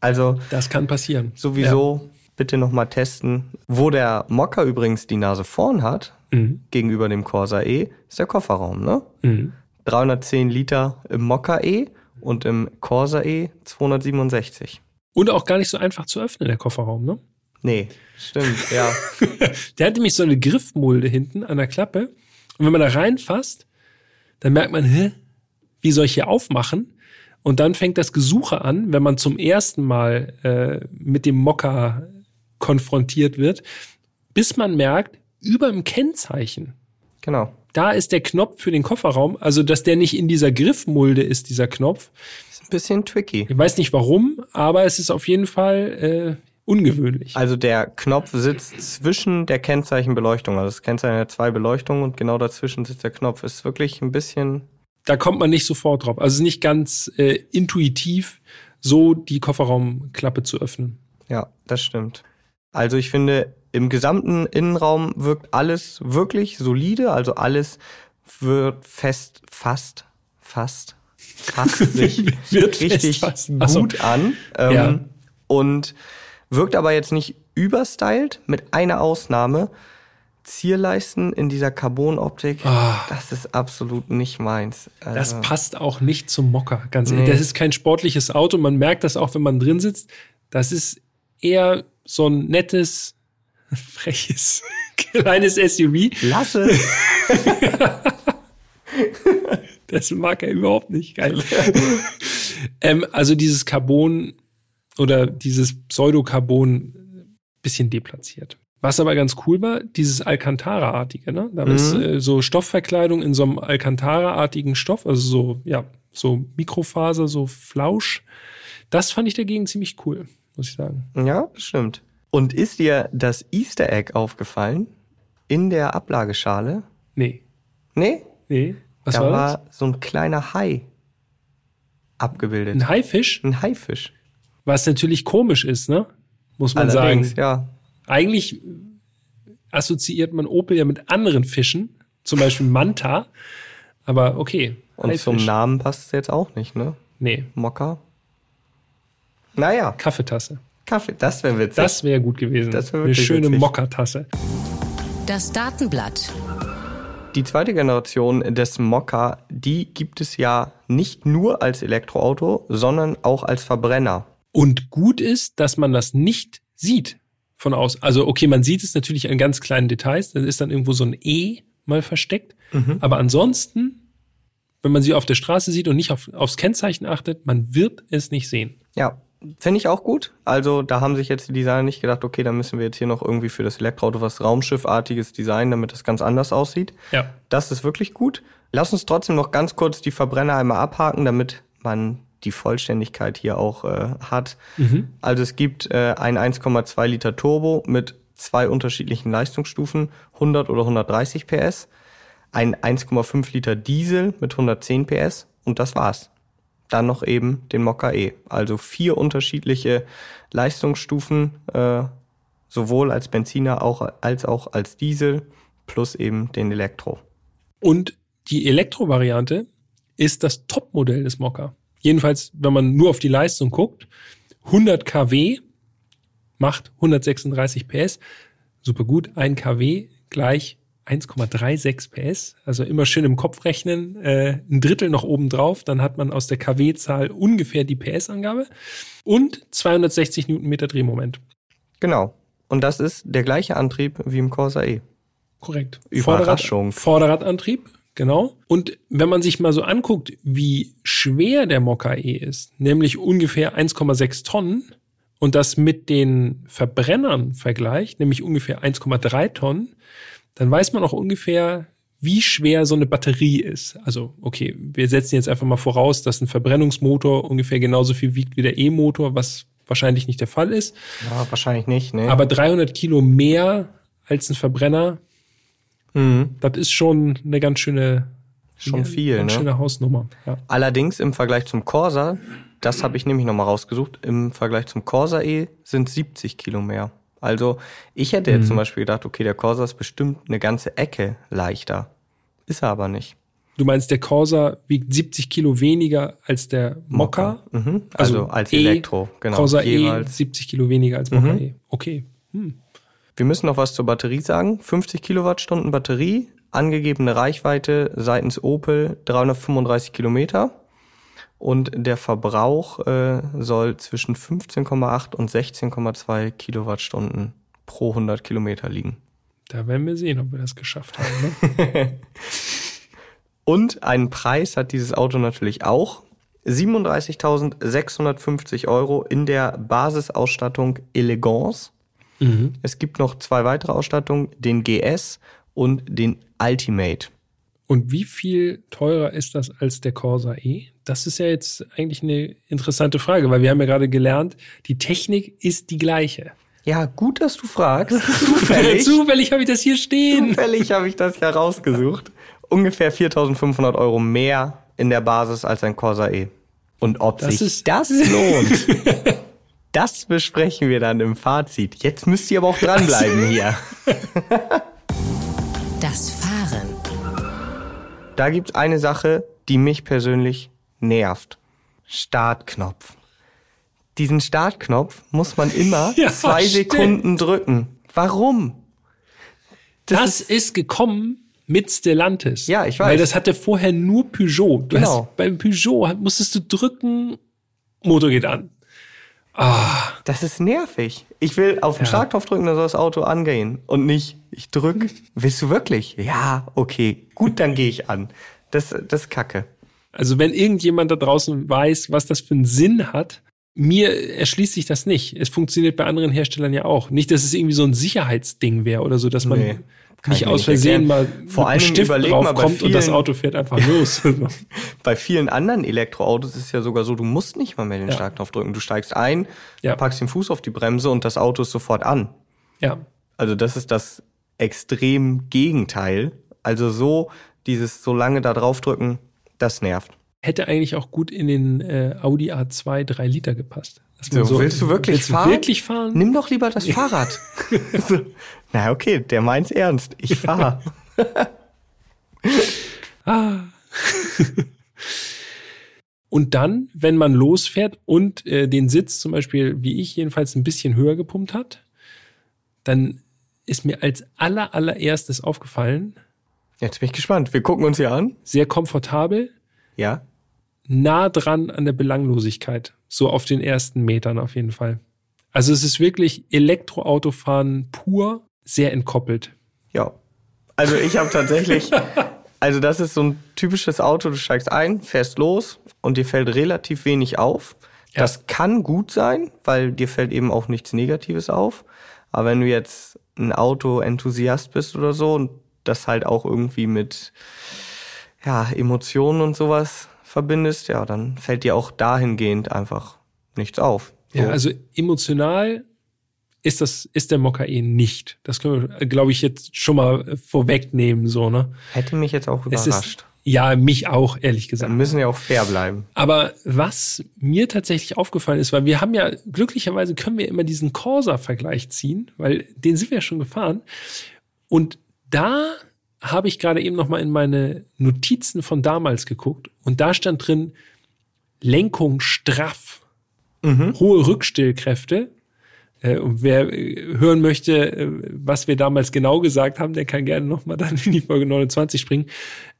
Also. Das kann passieren. Sowieso ja. bitte nochmal testen. Wo der Mocker übrigens die Nase vorn hat, mhm. gegenüber dem Corsa E, ist der Kofferraum, ne? Mhm. 310 Liter im Mocker E und im Corsa E 267. Und auch gar nicht so einfach zu öffnen, der Kofferraum, ne? Nee, stimmt, ja. der hat nämlich so eine Griffmulde hinten an der Klappe. Und wenn man da reinfasst, dann merkt man, hä, wie soll ich hier aufmachen? Und dann fängt das Gesuche an, wenn man zum ersten Mal äh, mit dem Mocker konfrontiert wird, bis man merkt, über dem Kennzeichen. Genau. Da ist der Knopf für den Kofferraum, also dass der nicht in dieser Griffmulde ist, dieser Knopf, bisschen tricky. Ich weiß nicht warum, aber es ist auf jeden Fall äh, ungewöhnlich. Also der Knopf sitzt zwischen der Kennzeichenbeleuchtung. Also das Kennzeichen hat zwei Beleuchtungen und genau dazwischen sitzt der Knopf. Ist wirklich ein bisschen. Da kommt man nicht sofort drauf. Also es ist nicht ganz äh, intuitiv, so die Kofferraumklappe zu öffnen. Ja, das stimmt. Also ich finde, im gesamten Innenraum wirkt alles wirklich solide, also alles wird fest, fast, fast, fast sich richtig. Ach so. gut an. Ähm, Ja. Und wirkt aber jetzt nicht überstylt, mit einer Ausnahme. Zierleisten in dieser Carbon-Optik, Ah. das ist absolut nicht meins. Das Also, passt auch nicht zum Mocker, ganz ehrlich. Nee. Das ist kein sportliches Auto. Man merkt das auch, wenn man drin sitzt. Das ist eher so ein nettes, freches, kleines SUV. lass es. Das mag er überhaupt nicht. Geil. ähm, also dieses Carbon oder dieses Pseudocarbon bisschen deplatziert. Was aber ganz cool war, dieses Alcantara-artige, ne? Da ist Mhm. äh, so Stoffverkleidung in so einem Alcantara-artigen Stoff, also so, ja, so Mikrofaser, so Flausch. Das fand ich dagegen ziemlich cool, muss ich sagen. Ja, stimmt. Und ist dir das Easter Egg aufgefallen? In der Ablageschale? Nee. Nee? Nee. Was da war, war das? so ein kleiner Hai abgebildet. Ein Haifisch, Ein Haifisch. was natürlich komisch ist, ne? Muss man Allerdings, sagen. ja. eigentlich assoziiert man Opel ja mit anderen Fischen, zum Beispiel Manta. Aber okay. Und Haifisch. zum Namen passt es jetzt auch nicht, ne? Nee, Mokka. Naja, Kaffeetasse. Kaffee, das wäre witzig. Das wäre gut gewesen. Das wär Eine schöne witzig. Mokka-Tasse. Das Datenblatt. Die zweite Generation des Mokka, die gibt es ja nicht nur als Elektroauto, sondern auch als Verbrenner. Und gut ist, dass man das nicht sieht von aus. Also okay, man sieht es natürlich an ganz kleinen Details. Dann ist dann irgendwo so ein E mal versteckt. Mhm. Aber ansonsten, wenn man sie auf der Straße sieht und nicht auf, aufs Kennzeichen achtet, man wird es nicht sehen. Ja, finde ich auch gut. Also da haben sich jetzt die Designer nicht gedacht, okay, dann müssen wir jetzt hier noch irgendwie für das Elektroauto was Raumschiffartiges designen, damit das ganz anders aussieht. Ja. Das ist wirklich gut. Lass uns trotzdem noch ganz kurz die Verbrenner einmal abhaken, damit man die Vollständigkeit hier auch äh, hat. Also es gibt äh, ein 1,2 Liter Turbo mit zwei unterschiedlichen Leistungsstufen, 100 oder 130 PS, ein 1,5 Liter Diesel mit 110 PS und das war's. Dann noch eben den Mokka E. Also vier unterschiedliche Leistungsstufen, äh, sowohl als Benziner auch, als auch als Diesel, plus eben den Elektro. Und die Elektrovariante ist das Topmodell des Mokka. Jedenfalls, wenn man nur auf die Leistung guckt, 100 kW macht 136 PS. Super gut. 1 kW gleich 1,36 PS. Also immer schön im Kopf rechnen. Äh, ein Drittel noch oben drauf. Dann hat man aus der kW-Zahl ungefähr die PS-Angabe. Und 260 Newtonmeter Drehmoment. Genau. Und das ist der gleiche Antrieb wie im Corsa E. Korrekt. Überraschung. Vorderrad, Vorderradantrieb, genau. Und wenn man sich mal so anguckt, wie schwer der Mokka E ist, nämlich ungefähr 1,6 Tonnen, und das mit den Verbrennern vergleicht, nämlich ungefähr 1,3 Tonnen, dann weiß man auch ungefähr, wie schwer so eine Batterie ist. Also, okay, wir setzen jetzt einfach mal voraus, dass ein Verbrennungsmotor ungefähr genauso viel wiegt wie der E-Motor, was wahrscheinlich nicht der Fall ist. Ja, wahrscheinlich nicht, ne? Aber 300 Kilo mehr als ein Verbrenner, mhm. das ist schon eine ganz schöne, Schon eine viel, ganz ne? schöne Hausnummer. Ja. Allerdings im Vergleich zum Corsa, das habe ich nämlich nochmal rausgesucht, im Vergleich zum Corsa E sind 70 Kilo mehr. Also ich hätte Mhm. jetzt zum Beispiel gedacht, okay, der Corsa ist bestimmt eine ganze Ecke leichter. Ist er aber nicht. Du meinst, der Corsa wiegt 70 Kilo weniger als der Mokka? Mhm. Also, als E, Elektro, genau. Corsa E jeweils. 70 Kilo weniger als Mokka Mhm. E. Okay. Wir müssen noch was zur Batterie sagen. 50 Kilowattstunden Batterie, angegebene Reichweite seitens Opel 335 Kilometer. Und der Verbrauch äh, soll zwischen 15,8 und 16,2 Kilowattstunden pro 100 Kilometer liegen. Da werden wir sehen, ob wir das geschafft haben. Ne? Und einen Preis hat dieses Auto natürlich auch. 37.650 Euro in der Basisausstattung Elegance. mhm. Es gibt noch zwei weitere Ausstattungen, den GS und den Ultimate. Und wie viel teurer ist das als der Corsa E? Das ist ja jetzt eigentlich eine interessante Frage, weil wir haben ja gerade gelernt, die Technik ist die gleiche. Ja, gut, dass du fragst. Zufällig, Zufällig habe ich das hier stehen. zufällig habe ich das ja rausgesucht. Ungefähr 4.500 Euro mehr in der Basis als ein Corsa E. Und ob Das sich ist- das lohnt, Das besprechen wir dann im Fazit. Jetzt müsst ihr aber auch dranbleiben hier. Das Fahren. Da gibt's eine Sache, die mich persönlich nervt. Startknopf. Diesen Startknopf muss man immer Ja, zwei stimmt. Sekunden drücken. Warum? Das, ist, gekommen mit Stellantis. Ja, ich weiß. Weil das hatte vorher nur Peugeot. Du Genau. hast, beim Peugeot musstest du drücken, Motor geht an. Ah, Das ist nervig. Ich will auf den Ja. Startknopf drücken, dann soll das Auto angehen. Und nicht, ich drück. Willst du wirklich? Ja, okay. Gut, dann gehe ich an. Das, das ist kacke. also wenn irgendjemand da draußen weiß, was das für einen Sinn hat, mir erschließt sich das nicht. Es funktioniert bei anderen Herstellern ja auch. Nicht, dass es irgendwie so ein Sicherheitsding wäre oder so, dass man Nee, kann ich nicht aus Versehen mal Vor Dingen Stift überleg mal, bei draufkommt und das vielen- Auto fährt einfach los. Bei vielen anderen Elektroautos ist es ja sogar so, du musst nicht mal mehr den Ja. Startknopf drücken. Du steigst ein, Ja. packst den Fuß auf die Bremse und das Auto ist sofort an. ja. Also das ist das extrem Gegenteil. Also so, dieses so lange da draufdrücken, das nervt. Hätte eigentlich auch gut in den äh, Audi A2 3 Liter gepasst. Man So, willst du wirklich willst fahren? Du wirklich fahren? Nimm doch lieber das Fahrrad. so. Na okay, der meint's ernst. Ich fahre. Und dann, wenn man losfährt und äh, den Sitz zum Beispiel, wie ich jedenfalls, ein bisschen höher gepumpt hat, dann ist mir als aller, allererstes aufgefallen, Jetzt bin ich gespannt. Wir gucken uns hier an. sehr komfortabel, Ja. Nah dran an der Belanglosigkeit. So auf den ersten Metern auf jeden Fall. Also es ist wirklich Elektroautofahren pur, sehr entkoppelt. Ja. Also ich habe tatsächlich, also das ist so ein typisches Auto, du steigst ein, fährst los und dir fällt relativ wenig auf. Ja. Das kann gut sein, weil dir fällt eben auch nichts Negatives auf. Aber wenn du jetzt ein Auto-Enthusiast bist oder so und das halt auch irgendwie mit ja, Emotionen und sowas verbindest, ja, dann fällt dir auch dahingehend einfach nichts auf. So. Ja, also emotional ist das, ist der Mokka eh nicht. Das können wir, glaube ich, jetzt schon mal äh, vorwegnehmen, so, ne? Hätte mich jetzt auch überrascht. ist, ja, mich auch, ehrlich gesagt. Dann müssen ja auch fair bleiben. Aber was mir tatsächlich aufgefallen ist, weil wir haben ja, glücklicherweise können wir immer diesen Corsa-Vergleich ziehen, weil den sind wir ja schon gefahren. Und da habe ich gerade eben noch mal in meine Notizen von damals geguckt und da stand drin Lenkung straff, hohe Rückstellkräfte. Äh, Und wer äh, hören möchte, äh, was wir damals genau gesagt haben, der kann gerne noch mal dann in die Folge 29 springen.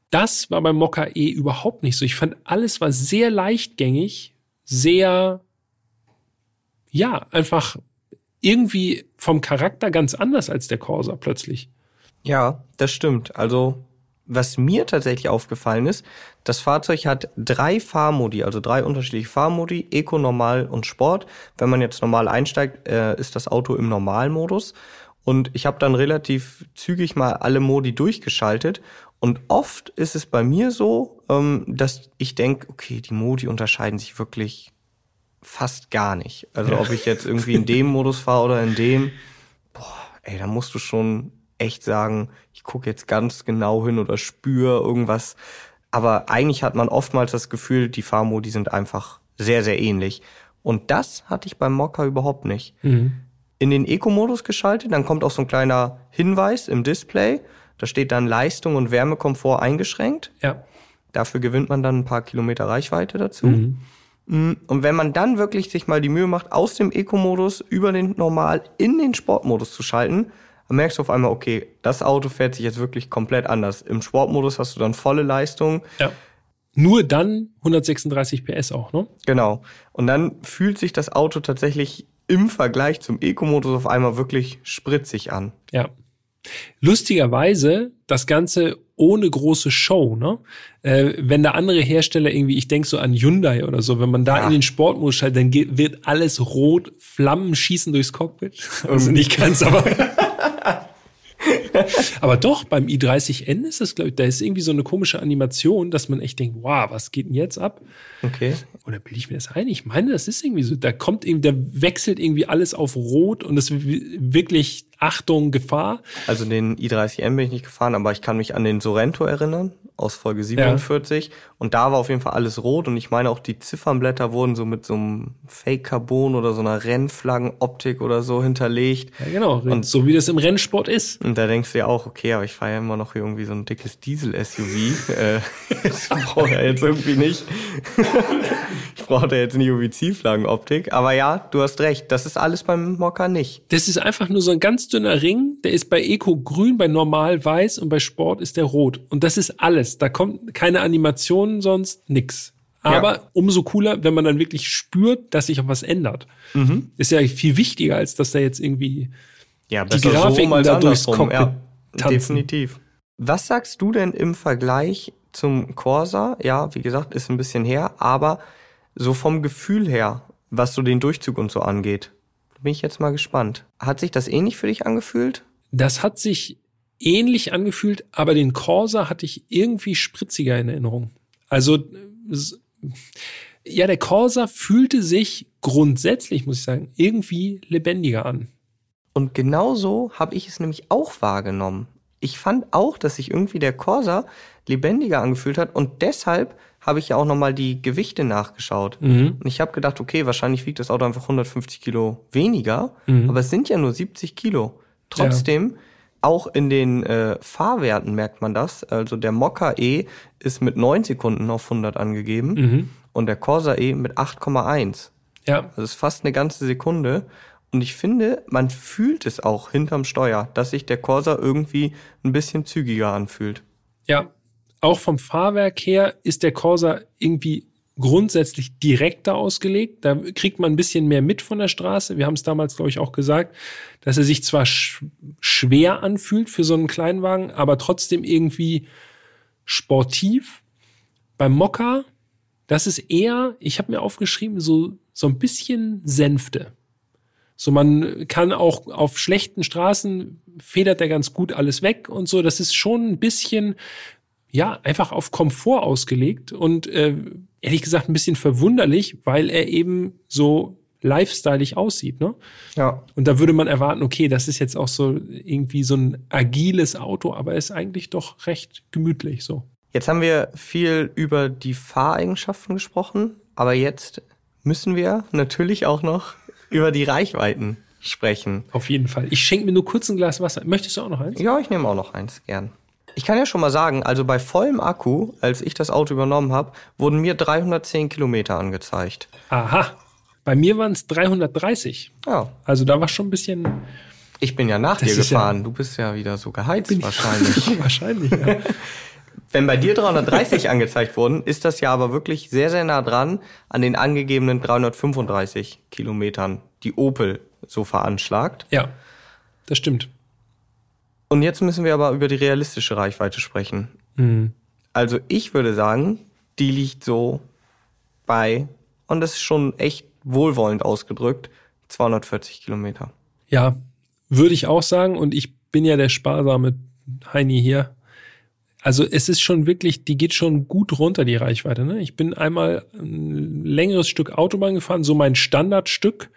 Das war beim Mokka E überhaupt nicht so. Ich fand, alles war sehr leichtgängig, sehr, ja, einfach irgendwie vom Charakter ganz anders als der Corsa plötzlich. Ja, das stimmt. Also, was mir tatsächlich aufgefallen ist, das Fahrzeug hat drei Fahrmodi, also drei unterschiedliche Fahrmodi, Eco, Normal und Sport. Wenn man jetzt normal einsteigt, äh, ist das Auto im Normalmodus. Und ich habe dann relativ zügig mal alle Modi durchgeschaltet. Und oft ist es bei mir so, ähm, dass ich denke, okay, die Modi unterscheiden sich wirklich fast gar nicht. Also ob ich jetzt irgendwie in dem Modus fahre oder in dem, boah, ey, da musst du schon echt sagen, ich gucke jetzt ganz genau hin oder spüre irgendwas. Aber eigentlich hat man oftmals das Gefühl, die Fahrmodi sind einfach sehr, sehr ähnlich. Und das hatte ich beim Mokka überhaupt nicht. In den Eco-Modus geschaltet, dann kommt auch so ein kleiner Hinweis im Display. Da steht dann Leistung und Wärmekomfort eingeschränkt. Ja. Dafür gewinnt man dann ein paar Kilometer Reichweite dazu. Mm, Und wenn man dann wirklich sich mal die Mühe macht, aus dem Eco-Modus über den Normal in den Sportmodus zu schalten, dann merkst du auf einmal, okay, das Auto fährt sich jetzt wirklich komplett anders. Im Sportmodus hast du dann volle Leistung. ja. Nur dann 136 PS auch, ne? Genau. Und dann fühlt sich das Auto tatsächlich im Vergleich zum Eco-Modus auf einmal wirklich spritzig an. Ja. Lustigerweise das Ganze ohne große Show, ne? Äh, wenn da andere Hersteller irgendwie, ich denke so an Hyundai oder so, wenn man da Ja. in den Sportmodus schaltet, dann geht, wird alles rot, Flammen schießen durchs Cockpit. Also nicht ganz, aber. aber doch, beim i30N ist das, glaube ich, da ist irgendwie so eine komische Animation, dass man echt denkt, wow, was geht denn jetzt ab? Okay. Oder bilde ich mir das ein? Ich meine, das ist irgendwie so. Da kommt irgendwie, da wechselt irgendwie alles auf Rot und es ist wirklich Achtung, Gefahr. Also den i30M bin ich nicht gefahren, aber ich kann mich an den Sorrento erinnern aus Folge 47 ja. und da war auf jeden Fall alles rot und ich meine auch die Ziffernblätter wurden so mit so einem Fake Carbon oder so einer Rennflaggenoptik oder so hinterlegt. Ja, genau, und so wie das im Rennsport ist. Und da denkst du ja auch, okay, aber ich fahre ja immer noch irgendwie so ein dickes Diesel-SUV. äh, das brauche ich ja jetzt irgendwie nicht. ich brauche da jetzt nicht irgendwie Zielflaggenoptik, aber ja, du hast recht, das ist alles beim Mokka nicht. Das ist einfach nur so ein ganz dünner Ring, der ist bei Eco grün, bei normal weiß und bei Sport ist der rot und das ist alles. Da kommt keine Animation, sonst nix. Aber ja. umso cooler, wenn man dann wirklich spürt, dass sich auch was ändert. Mhm. Ist ja viel wichtiger, als dass da jetzt irgendwie ja, die Grafiken so da durchs Cockpit ja, Definitiv. Was sagst du denn im Vergleich zum Corsa? Ja, wie gesagt, ist ein bisschen her, aber so vom Gefühl her, was so den Durchzug und so angeht, bin ich jetzt mal gespannt. Hat sich das ähnlich für dich angefühlt? Das hat sich ähnlich angefühlt, aber den Corsa hatte ich irgendwie spritziger in Erinnerung. Also, ja, der Corsa fühlte sich grundsätzlich, muss ich sagen, irgendwie lebendiger an. Und genauso habe ich es nämlich auch wahrgenommen. Ich fand auch, dass sich irgendwie der Corsa lebendiger angefühlt hat und deshalb habe ich ja auch nochmal die Gewichte nachgeschaut. Mhm. Und ich habe gedacht, okay, wahrscheinlich wiegt das Auto einfach 150 Kilo weniger, mhm. aber es sind ja nur 70 Kilo. Trotzdem ja auch in den äh, Fahrwerten merkt man das. Also der Mokka E ist mit 9 Sekunden auf 100 angegeben mhm. und der Corsa E mit 8,1. Ja. Das ist fast eine ganze Sekunde. Und ich finde, man fühlt es auch hinterm Steuer, dass sich der Corsa irgendwie ein bisschen zügiger anfühlt. Ja, auch vom Fahrwerk her ist der Corsa irgendwie grundsätzlich direkter ausgelegt. Da kriegt man ein bisschen mehr mit von der Straße. Wir haben es damals, glaube ich, auch gesagt, dass er sich zwar sch schwer anfühlt für so einen Kleinwagen, aber trotzdem irgendwie sportiv. Beim Mokka, das ist eher, ich habe mir aufgeschrieben, so, so ein bisschen Sänfte. So, man kann auch auf schlechten Straßen federt er ganz gut alles weg und so. Das ist schon ein bisschen ja, einfach auf Komfort ausgelegt und äh, ehrlich gesagt ein bisschen verwunderlich, weil er eben so lifestyleig aussieht, ne? Ja. Und da würde man erwarten, okay, das ist jetzt auch so irgendwie so ein agiles Auto, aber ist eigentlich doch recht gemütlich so. Jetzt haben wir viel über die Fahreigenschaften gesprochen, aber jetzt müssen wir natürlich auch noch über die Reichweiten sprechen. Auf jeden Fall. Ich schenke mir nur kurz ein Glas Wasser. Möchtest du auch noch eins? Ja, ich nehme auch noch eins, gern. Ich kann ja schon mal sagen, also bei vollem Akku, als ich das Auto übernommen habe, wurden mir 310 Kilometer angezeigt. Aha. Bei mir waren es 330. Ja. Also da war schon ein bisschen. Ich bin ja nach dir gefahren. Ja, du bist ja wieder so geheizt wahrscheinlich. wahrscheinlich, ja. Wenn bei dir 330 angezeigt wurden, ist das ja aber wirklich sehr, sehr nah dran an den angegebenen 335 Kilometern, die Opel so veranschlagt. Ja, das stimmt. Und jetzt müssen wir aber über die realistische Reichweite sprechen. Mhm. Also ich würde sagen, die liegt so bei, und das ist schon echt wohlwollend ausgedrückt, 240 Kilometer. Ja, würde ich auch sagen. Und ich bin ja der sparsame Heini hier. Also es ist schon wirklich, die geht schon gut runter, die Reichweite. Ne? Ich bin einmal ein längeres Stück Autobahn gefahren, so mein Standardstück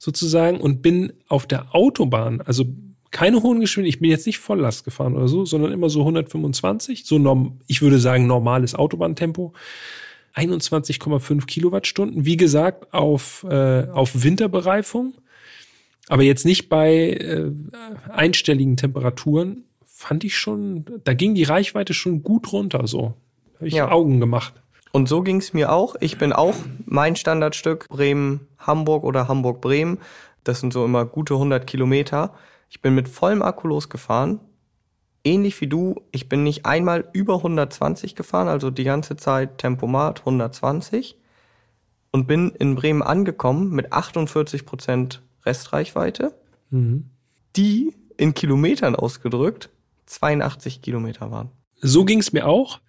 sozusagen, und bin auf der Autobahn, also keine hohen Geschwindigkeiten. Ich bin jetzt nicht Volllast gefahren oder so, sondern immer so 125. So norm, ich würde sagen normales Autobahntempo. 21,5 Kilowattstunden. Wie gesagt, auf, äh, auf Winterbereifung. Aber jetzt nicht bei äh, einstelligen Temperaturen. Fand ich schon, da ging die Reichweite schon gut runter. So habe ich ja. Augen gemacht. Und so ging es mir auch. Ich bin auch mein Standardstück Bremen-Hamburg oder Hamburg-Bremen. Das sind so immer gute 100 Kilometer. Ich bin mit vollem Akku losgefahren. Ähnlich wie du, ich bin nicht einmal über 120 gefahren, also die ganze Zeit Tempomat 120 und bin in Bremen angekommen mit 48 Prozent Restreichweite, mhm. die in Kilometern ausgedrückt 82 Kilometer waren. So ging es mir auch.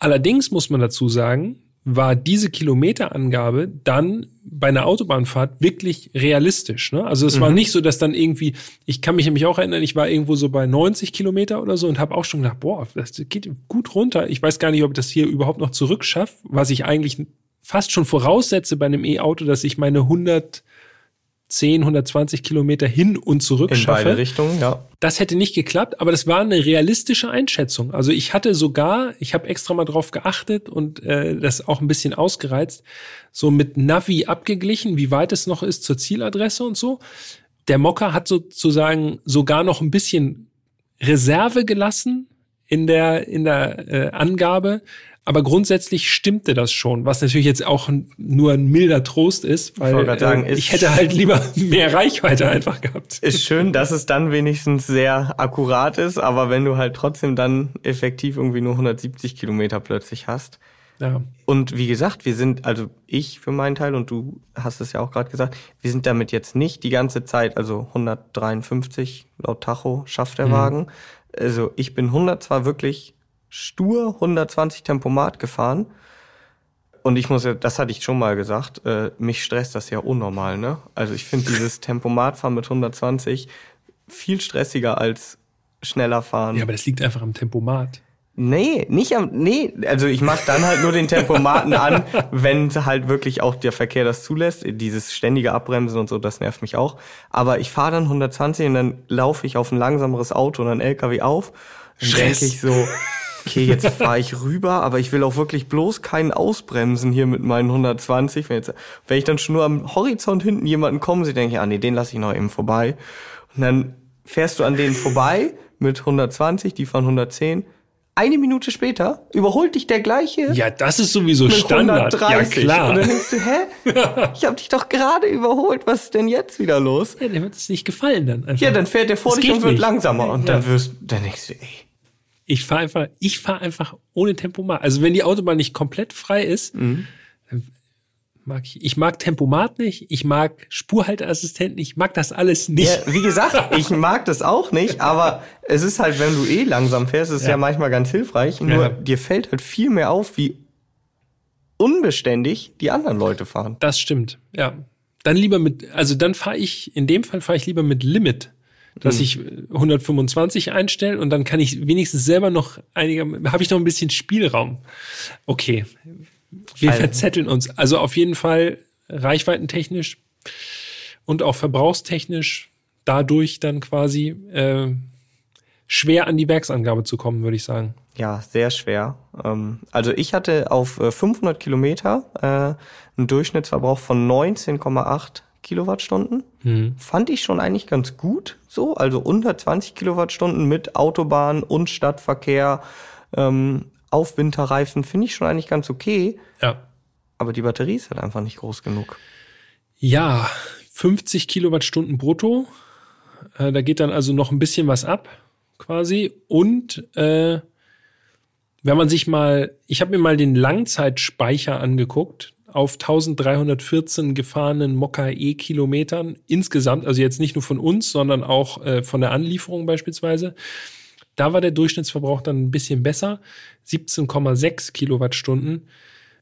Allerdings muss man dazu sagen, war diese Kilometerangabe dann bei einer Autobahnfahrt wirklich realistisch. Ne? Also es mhm. war nicht so, dass dann irgendwie, ich kann mich nämlich auch erinnern, ich war irgendwo so bei 90 Kilometer oder so und habe auch schon gedacht, boah, das geht gut runter. Ich weiß gar nicht, ob ich das hier überhaupt noch zurückschaffe, was ich eigentlich fast schon voraussetze bei einem E-Auto, dass ich meine 100 110, 120 Kilometer hin und zurück In schaffe. beide Richtungen, ja. Das hätte nicht geklappt, aber das war eine realistische Einschätzung. Also ich hatte sogar, ich habe extra mal drauf geachtet und äh, das auch ein bisschen ausgereizt, so mit Navi abgeglichen, wie weit es noch ist zur Zieladresse und so. Der Mocker hat sozusagen sogar noch ein bisschen Reserve gelassen in der in der äh, Angabe, aber grundsätzlich stimmte das schon, was natürlich jetzt auch nur ein milder Trost ist, weil grad sagen, äh, ich hätte halt lieber mehr Reichweite einfach gehabt. Ist schön, dass es dann wenigstens sehr akkurat ist, aber wenn du halt trotzdem dann effektiv irgendwie nur 170 Kilometer plötzlich hast. Ja. Und wie gesagt, wir sind, also ich für meinen Teil und du hast es ja auch gerade gesagt, wir sind damit jetzt nicht die ganze Zeit, also 153 laut Tacho schafft der Wagen. Also ich bin 100 zwar wirklich stur 120 Tempomat gefahren. Und ich muss ja, das hatte ich schon mal gesagt, äh, mich stresst das ja unnormal, ne? Also ich finde dieses Tempomatfahren mit 120 viel stressiger als schneller fahren. Ja, aber das liegt einfach am Tempomat. Nee, nicht am, nee, also ich mach dann halt nur den Tempomaten an, wenn halt wirklich auch der Verkehr das zulässt. Dieses ständige Abbremsen und so, das nervt mich auch. Aber ich fahre dann 120 und dann laufe ich auf ein langsameres Auto und einen LKW auf. Dann denke ich so, okay, jetzt fahre ich rüber, aber ich will auch wirklich bloß keinen ausbremsen hier mit meinen 120. Wenn, jetzt, wenn ich dann schon nur am Horizont hinten jemanden kommen sehe, denke ich, ah nee, den lasse ich noch eben vorbei. Und dann fährst du an denen vorbei mit 120, die fahren 110. Eine Minute später überholt dich der gleiche Ja, das ist sowieso Standard. 130. Ja, klar. Und dann denkst du, hä? Ich habe dich doch gerade überholt. Was ist denn jetzt wieder los? Ja, dem wird es nicht gefallen dann. Einfach. Ja, dann fährt der vor Das dich und wird nicht. langsamer. Und Ja. dann wirst, dann denkst du, ey, Ich fahre einfach, ich fahre einfach ohne Tempomat. Also wenn die Autobahn nicht komplett frei ist, Mhm. mag ich, ich mag Tempomat nicht, ich mag Spurhalteassistenten, ich mag das alles nicht. Ja, wie gesagt, ich mag das auch nicht, aber es ist halt, wenn du eh langsam fährst, ist ja, Ja. manchmal ganz hilfreich. Nur Ja. dir fällt halt viel mehr auf, wie unbeständig die anderen Leute fahren. Das stimmt, ja. Dann lieber mit, also dann fahre ich, in dem Fall fahre ich lieber mit Limit, dass Mhm. ich 125 einstelle und dann kann ich wenigstens selber noch einiger, habe ich noch ein bisschen Spielraum. Okay, wir Also- verzetteln uns. Also auf jeden Fall reichweitentechnisch und auch verbrauchstechnisch dadurch dann quasi äh, schwer an die Werksangabe zu kommen, würde ich sagen. Ja, sehr schwer. Ähm, also ich hatte auf äh, 500 Kilometer äh, einen Durchschnittsverbrauch von 19,8 Kilowattstunden. Fand ich schon eigentlich ganz gut so. Also unter 20 Kilowattstunden mit Autobahn und Stadtverkehr ähm, auf Winterreifen finde ich schon eigentlich ganz okay. Ja. Aber die Batterie ist halt einfach nicht groß genug. Ja, 50 Kilowattstunden brutto. Äh, da geht dann also noch ein bisschen was ab, quasi. Und äh, wenn man sich mal, ich habe mir mal den Langzeitspeicher angeguckt auf 1314 gefahrenen Mokka E-Kilometern insgesamt, also jetzt nicht nur von uns, sondern auch äh, von der Anlieferung beispielsweise. Da war der Durchschnittsverbrauch dann ein bisschen besser, 17,6 Kilowattstunden.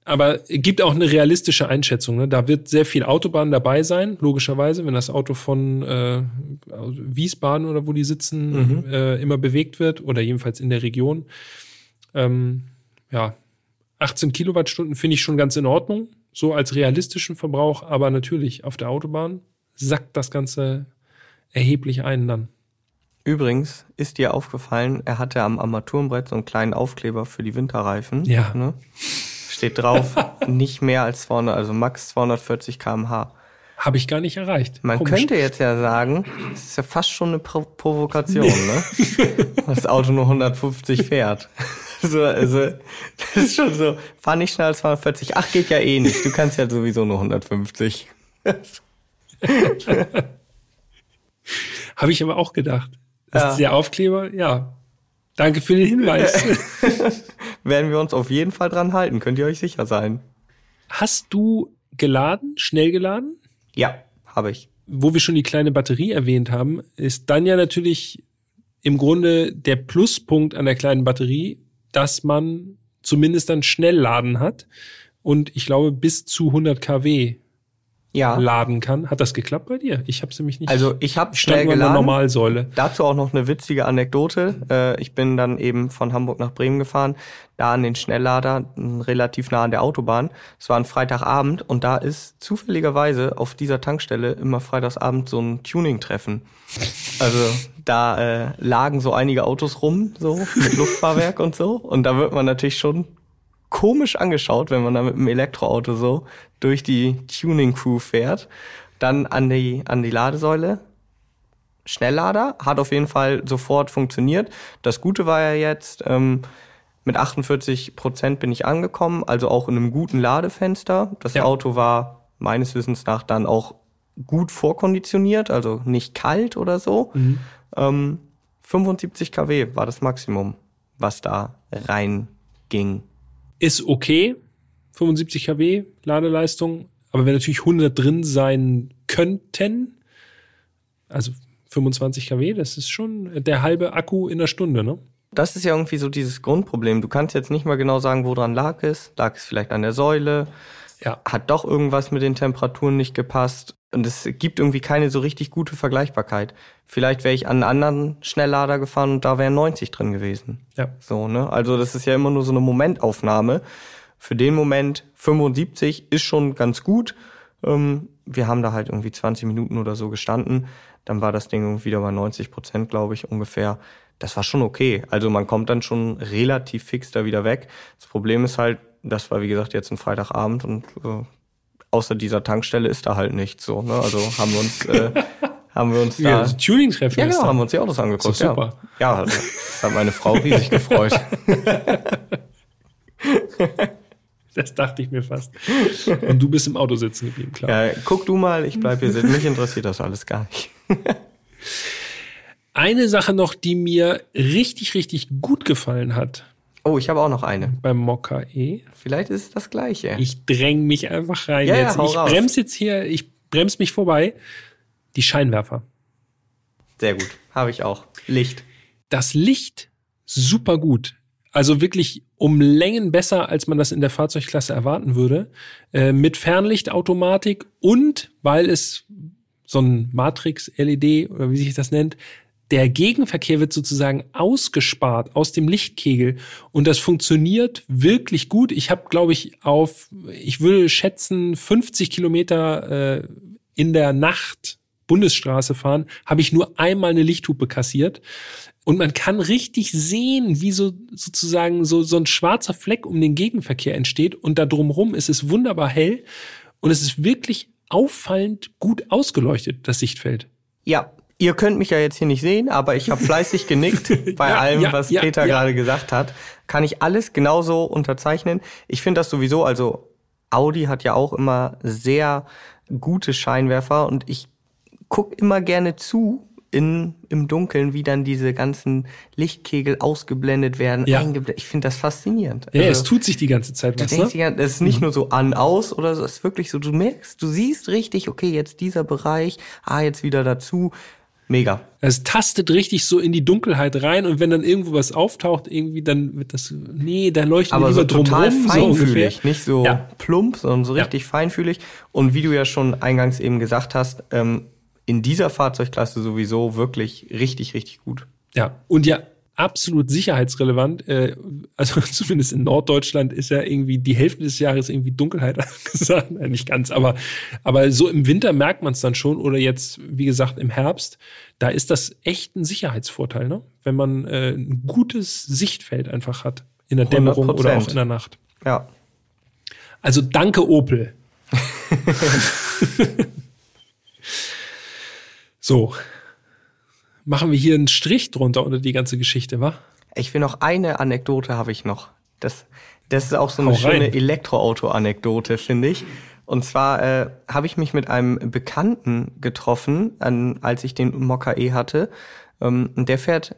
Aber gibt auch eine realistische Einschätzung. Ne? Da wird sehr viel Autobahn dabei sein, logischerweise, wenn das Auto von äh, Wiesbaden oder wo die sitzen äh, immer bewegt wird oder jedenfalls in der Region. Ähm, ja, 18 Kilowattstunden finde ich schon ganz in Ordnung, so als realistischen Verbrauch. Aber natürlich auf der Autobahn sackt das Ganze erheblich ein dann. Übrigens ist dir aufgefallen, er hatte am Armaturenbrett so einen kleinen Aufkleber für die Winterreifen. Ja. Ne? Steht drauf, nicht mehr als 200, also max 240 kmh. Habe ich gar nicht erreicht. Man Komisch. könnte jetzt ja sagen, das ist ja fast schon eine Pro Provokation, ne? Das Auto nur 150 fährt. So, also, das ist schon so, fahr nicht schneller als 240. Ach, geht ja eh nicht. Du kannst ja sowieso nur 150. Habe ich aber auch gedacht. Das Ja. ist der Aufkleber, ja. Danke für den Hinweis. Werden wir uns auf jeden Fall dran halten, könnt ihr euch sicher sein. Hast du geladen, schnell geladen? Ja, habe ich. Wo wir schon die kleine Batterie erwähnt haben, ist dann ja natürlich im Grunde der Pluspunkt an der kleinen Batterie, dass man zumindest dann Schnellladen hat und ich glaube bis zu 100 kW Ja. laden kann. Hat das geklappt bei dir? Ich habe es nämlich nicht. Also ich habe schnell geladen. Normalsäule. Dazu auch noch eine witzige Anekdote. Äh, ich bin dann eben von Hamburg nach Bremen gefahren, da an den Schnelllader, relativ nah an der Autobahn. Es war ein Freitagabend und da ist zufälligerweise auf dieser Tankstelle immer freitagsabend so ein Tuning-Treffen. Also da äh, lagen so einige Autos rum, so mit Luftfahrwerk und so. Und da wird man natürlich schon komisch angeschaut, wenn man da mit einem Elektroauto so durch die Tuning-Crew fährt. Dann an die, an die Ladesäule, Schnelllader, hat auf jeden Fall sofort funktioniert. Das Gute war ja jetzt, ähm, mit 48 Prozent bin ich angekommen, also auch in einem guten Ladefenster. Das Ja. Auto war meines Wissens nach dann auch gut vorkonditioniert, also nicht kalt oder so. Ähm, 75 kW war das Maximum, was da reinging. Ist okay. 75 kW Ladeleistung. Aber wenn natürlich 100 drin sein könnten, also 25 kW, das ist schon der halbe Akku in der Stunde, ne? Das ist ja irgendwie so dieses Grundproblem. Du kannst jetzt nicht mal genau sagen, woran lag es. Lag es vielleicht an der Säule? Ja. Hat doch irgendwas mit den Temperaturen nicht gepasst? Und es gibt irgendwie keine so richtig gute Vergleichbarkeit. Vielleicht wäre ich an einen anderen Schnelllader gefahren und da wären 90 drin gewesen. Ja. So, ne? Also das ist ja immer nur so eine Momentaufnahme. Für den Moment 75 ist schon ganz gut. Ähm, wir haben da halt irgendwie 20 Minuten oder so gestanden. Dann war das Ding irgendwie wieder bei 90 Prozent, glaube ich, ungefähr. Das war schon okay. Also man kommt dann schon relativ fix da wieder weg. Das Problem ist halt, das war wie gesagt jetzt ein Freitagabend und äh, außer dieser Tankstelle ist da halt nichts so. Ne? Also haben wir uns, äh, haben wir uns Ja, da das Tuning-Treffen ja, ist genau, haben wir uns die Autos angeguckt. Doch super. Ja, ja also, das hat meine Frau riesig gefreut. Das dachte ich mir fast. Und du bist im Auto sitzen geblieben, klar. Ja, guck du mal, ich bleib hier sitzen. Mich interessiert das alles gar nicht. Eine Sache noch, die mir richtig, richtig gut gefallen hat Oh, ich habe auch noch eine. beim Mokka E. Vielleicht ist es das Gleiche. Ich dräng mich einfach rein Ja, ja, jetzt. hau ich raus. bremse jetzt hier, ich bremse mich vorbei. Die Scheinwerfer. Sehr gut. Habe ich auch. Licht. Das Licht super gut. Also wirklich um Längen besser, als man das in der Fahrzeugklasse erwarten würde. Äh, mit Fernlichtautomatik und weil es so ein Matrix-LED oder wie sich das nennt, der Gegenverkehr wird sozusagen ausgespart aus dem Lichtkegel und das funktioniert wirklich gut. Ich habe, glaube ich, auf, ich würde schätzen, 50 Kilometer äh, in der Nacht Bundesstraße fahren, habe ich nur einmal eine Lichthupe kassiert. Und man kann richtig sehen, wie so sozusagen so, so ein schwarzer Fleck um den Gegenverkehr entsteht. Und da drumrum ist es wunderbar hell. Und es ist wirklich auffallend gut ausgeleuchtet, das Sichtfeld. Ja, ihr könnt mich ja jetzt hier nicht sehen, aber ich habe fleißig genickt bei Ja, allem, ja, was ja, Peter gerade gesagt hat. Kann ich alles genauso unterzeichnen. Ich finde das sowieso, also Audi hat ja auch immer sehr gute Scheinwerfer und ich guck immer gerne zu in, im Dunkeln, wie dann diese ganzen Lichtkegel ausgeblendet werden. Ja. eingeble- Ich finde das faszinierend. Ja, Also- es tut sich die ganze Zeit was. Ne? ja, das ist nicht nur so an, aus oder so, es ist wirklich so, du merkst, du siehst richtig, okay, jetzt dieser Bereich, ah, jetzt wieder dazu. Mega. Es tastet richtig so in die Dunkelheit rein und wenn dann irgendwo was auftaucht, irgendwie, dann wird das, nee, da leuchtet Aber so total drumrum, so feinfühlig, ungefähr. nicht so Ja. plump, sondern so Ja. richtig feinfühlig. Und wie du ja schon eingangs eben gesagt hast, ähm, in dieser Fahrzeugklasse sowieso wirklich richtig, richtig gut. Ja, und ja, absolut sicherheitsrelevant. Äh, also zumindest in Norddeutschland ist ja irgendwie die Hälfte des Jahres irgendwie Dunkelheit angesagt. Nein, nicht ganz, aber, aber so im Winter merkt man es dann schon. Oder jetzt, wie gesagt, im Herbst, da ist das echt ein Sicherheitsvorteil, ne? wenn man äh, ein gutes Sichtfeld einfach hat. In der Dämmerung oder auch 100%. in der Nacht. Ja. Also danke, Opel. so. Machen wir hier einen Strich drunter unter die ganze Geschichte, wa? Ich will noch eine Anekdote habe ich noch. Das, das ist auch so eine Hau schöne. Elektroauto-Anekdote, finde ich. Und zwar äh, habe ich mich mit einem Bekannten getroffen, an, als ich den Mokka E hatte. Ähm, und der fährt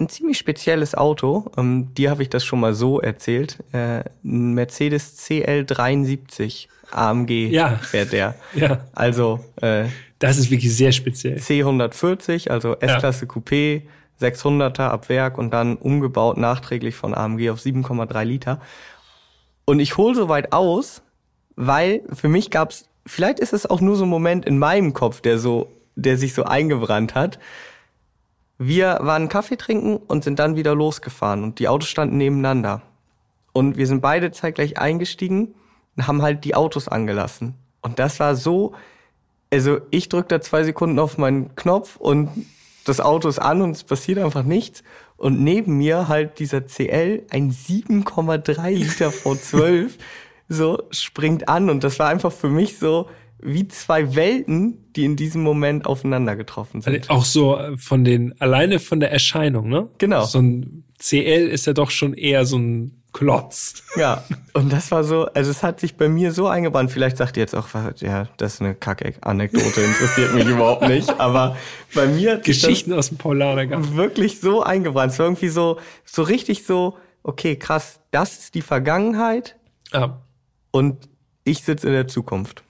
ein ziemlich spezielles Auto. Ähm, dir habe ich das schon mal so erzählt. Äh, ein Mercedes CL73 AMG Ja. fährt der. Ja. Also äh, Das ist wirklich sehr speziell. C140, also S-Klasse Coupé, 600er ab Werk und dann umgebaut nachträglich von AMG auf 7,3 Liter. Und ich hole so weit aus, weil für mich gab's vielleicht ist es auch nur so ein Moment in meinem Kopf, der so, der sich so eingebrannt hat. Wir waren Kaffee trinken und sind dann wieder losgefahren und die Autos standen nebeneinander. Und wir sind beide zeitgleich eingestiegen und haben halt die Autos angelassen. Und das war so, also ich drück da zwei Sekunden auf meinen Knopf und das Auto ist an und es passiert einfach nichts. Und neben mir halt dieser CL, ein 7,3 Liter V12, so springt an. Und das war einfach für mich so wie zwei Welten, die in diesem Moment aufeinander getroffen sind. Also auch so äh, von den, alleine von der Erscheinung, ne? Genau. So ein CL ist ja doch schon eher so ein Klotz. Ja, und das war so, also es hat sich bei mir so eingebrannt. Vielleicht sagt ihr jetzt auch, ja, das ist eine Kack-Anekdote, interessiert mich überhaupt nicht. Aber bei mir hat Geschichten aus dem Paulaner wirklich so eingebrannt. Es war irgendwie so, so richtig so, okay, krass, das ist die Vergangenheit. Ja. Und ich sitze in der Zukunft.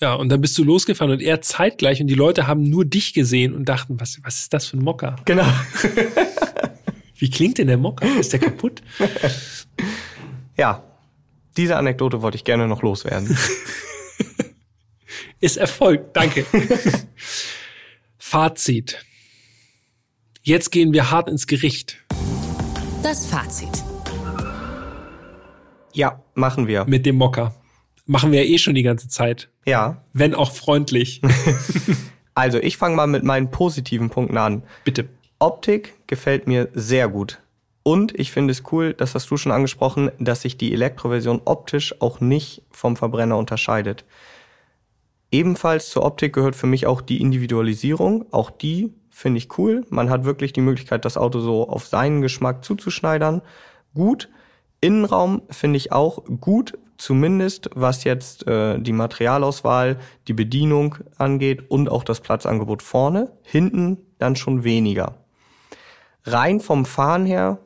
Ja, und dann bist du losgefahren und er zeitgleich und die Leute haben nur dich gesehen und dachten, was, was ist das für ein Mocker? Genau. Wie klingt denn der Mocker? Ist der kaputt? ja, diese Anekdote wollte ich gerne noch loswerden. Ist Erfolg, danke. Fazit. Jetzt gehen wir hart ins Gericht. Das Fazit. Ja, machen wir. Mit dem Mocker. Machen wir ja eh schon die ganze Zeit. Ja. Wenn auch freundlich. also, ich fange mal mit meinen positiven Punkten an. Bitte. Optik gefällt mir sehr gut. Und ich finde es cool, das hast du schon angesprochen, dass sich die Elektroversion optisch auch nicht vom Verbrenner unterscheidet. Ebenfalls zur Optik gehört für mich auch die Individualisierung. Auch die finde ich cool. Man hat wirklich die Möglichkeit, das Auto so auf seinen Geschmack zuzuschneidern. Gut. Innenraum finde ich auch gut, zumindest was jetzt äh, die Materialauswahl, die Bedienung angeht und auch das Platzangebot vorne. Hinten dann schon weniger. Rein vom Fahren her,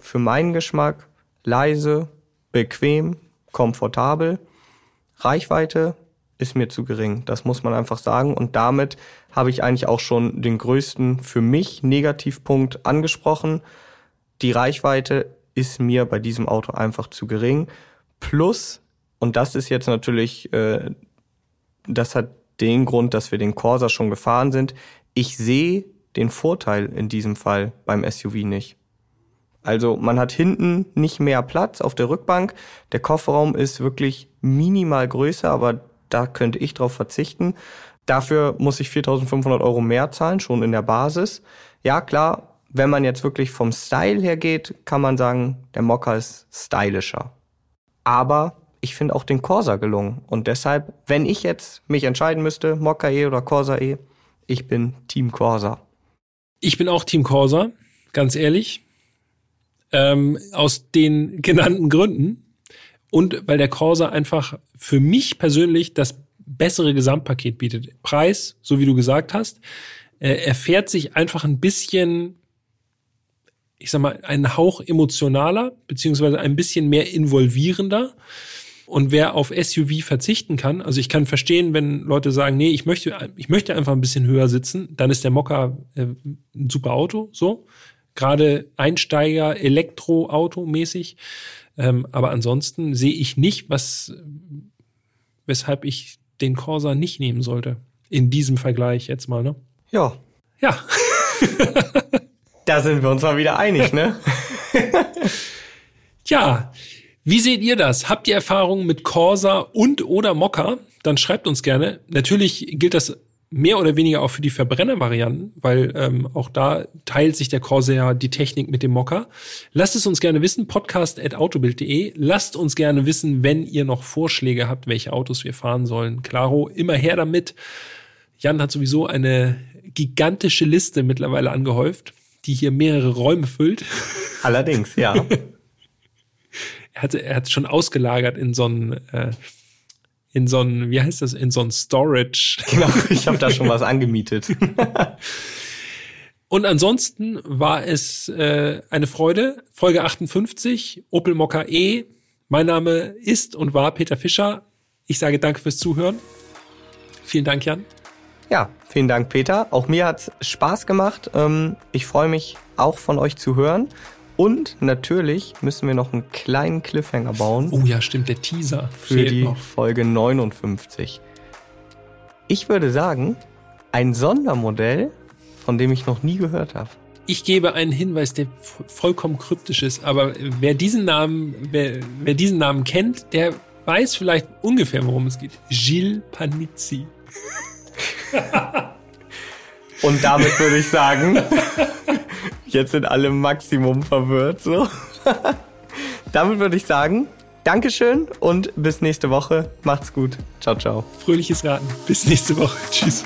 für meinen Geschmack, leise, bequem, komfortabel. Reichweite ist mir zu gering, das muss man einfach sagen. Und damit habe ich eigentlich auch schon den größten für mich Negativpunkt angesprochen. Die Reichweite ist mir bei diesem Auto einfach zu gering. Plus, und das ist jetzt natürlich, äh, das hat den Grund, dass wir den Corsa schon gefahren sind. Ich sehe den Vorteil in diesem Fall beim SUV nicht. Also man hat hinten nicht mehr Platz auf der Rückbank. Der Kofferraum ist wirklich minimal größer, aber da könnte ich drauf verzichten. Dafür muss ich 4.500 Euro mehr zahlen, schon in der Basis. Ja, klar, wenn man jetzt wirklich vom Style her geht, kann man sagen, der Mokka ist stylischer. Aber ich finde auch den Corsa gelungen. Und deshalb, wenn ich jetzt mich entscheiden müsste, Mokka E oder Corsa E, ich bin Team Corsa. Ich bin auch Team Corsa, ganz ehrlich. Ähm, aus den genannten Gründen. Und weil der Corsa einfach für mich persönlich das bessere Gesamtpaket bietet. Preis, so wie du gesagt hast, äh, er fährt sich einfach ein bisschen, ich sag mal, einen Hauch emotionaler, beziehungsweise ein bisschen mehr involvierender. Und wer auf SUV verzichten kann, also ich kann verstehen, wenn Leute sagen, nee, ich möchte, ich möchte einfach ein bisschen höher sitzen, dann ist der Mokka äh, ein super Auto, so. Gerade Einsteiger, Elektroauto mäßig. Ähm, aber ansonsten sehe ich nicht, was, weshalb ich den Corsa nicht nehmen sollte. In diesem Vergleich jetzt mal, ne? Ja. Ja. da sind wir uns mal wieder einig, ne? ja. Wie seht ihr das? Habt ihr Erfahrungen mit Corsa und oder Mokka? Dann schreibt uns gerne. Natürlich gilt das mehr oder weniger auch für die Verbrennervarianten, weil ähm, auch da teilt sich der Corsair die Technik mit dem Mokka. Lasst es uns gerne wissen, podcast.autobild.de. Lasst uns gerne wissen, wenn ihr noch Vorschläge habt, welche Autos wir fahren sollen. Klaro, immer her damit. Jan hat sowieso eine gigantische Liste mittlerweile angehäuft, die hier mehrere Räume füllt. Allerdings, ja. er hat er hat schon ausgelagert in so einen äh, in so ein, wie heißt das, in so ein Storage. Genau, ich habe da schon was angemietet. Und ansonsten war es äh, eine Freude. Folge 58, Opel Mokka E. Mein Name ist und war Peter Fischer. Ich sage danke fürs Zuhören. Vielen Dank, Jan. Ja, vielen Dank, Peter. Auch mir hat's Spaß gemacht. Ähm, ich freue mich auch von euch zu hören. Und natürlich müssen wir noch einen kleinen Cliffhanger bauen. Oh ja, stimmt, der Teaser. Für die noch. Folge 59. Ich würde sagen, ein Sondermodell, von dem ich noch nie gehört habe. Ich gebe einen Hinweis, der vollkommen kryptisch ist, aber wer diesen Namen, wer, wer diesen Namen kennt, der weiß vielleicht ungefähr, worum es geht. Gilles Panizzi. Und damit würde ich sagen, jetzt sind alle Maximum verwirrt, so. damit würde ich sagen, Dankeschön und bis nächste Woche. Macht's gut. Ciao, ciao. Fröhliches Raten. Bis nächste Woche. Tschüss.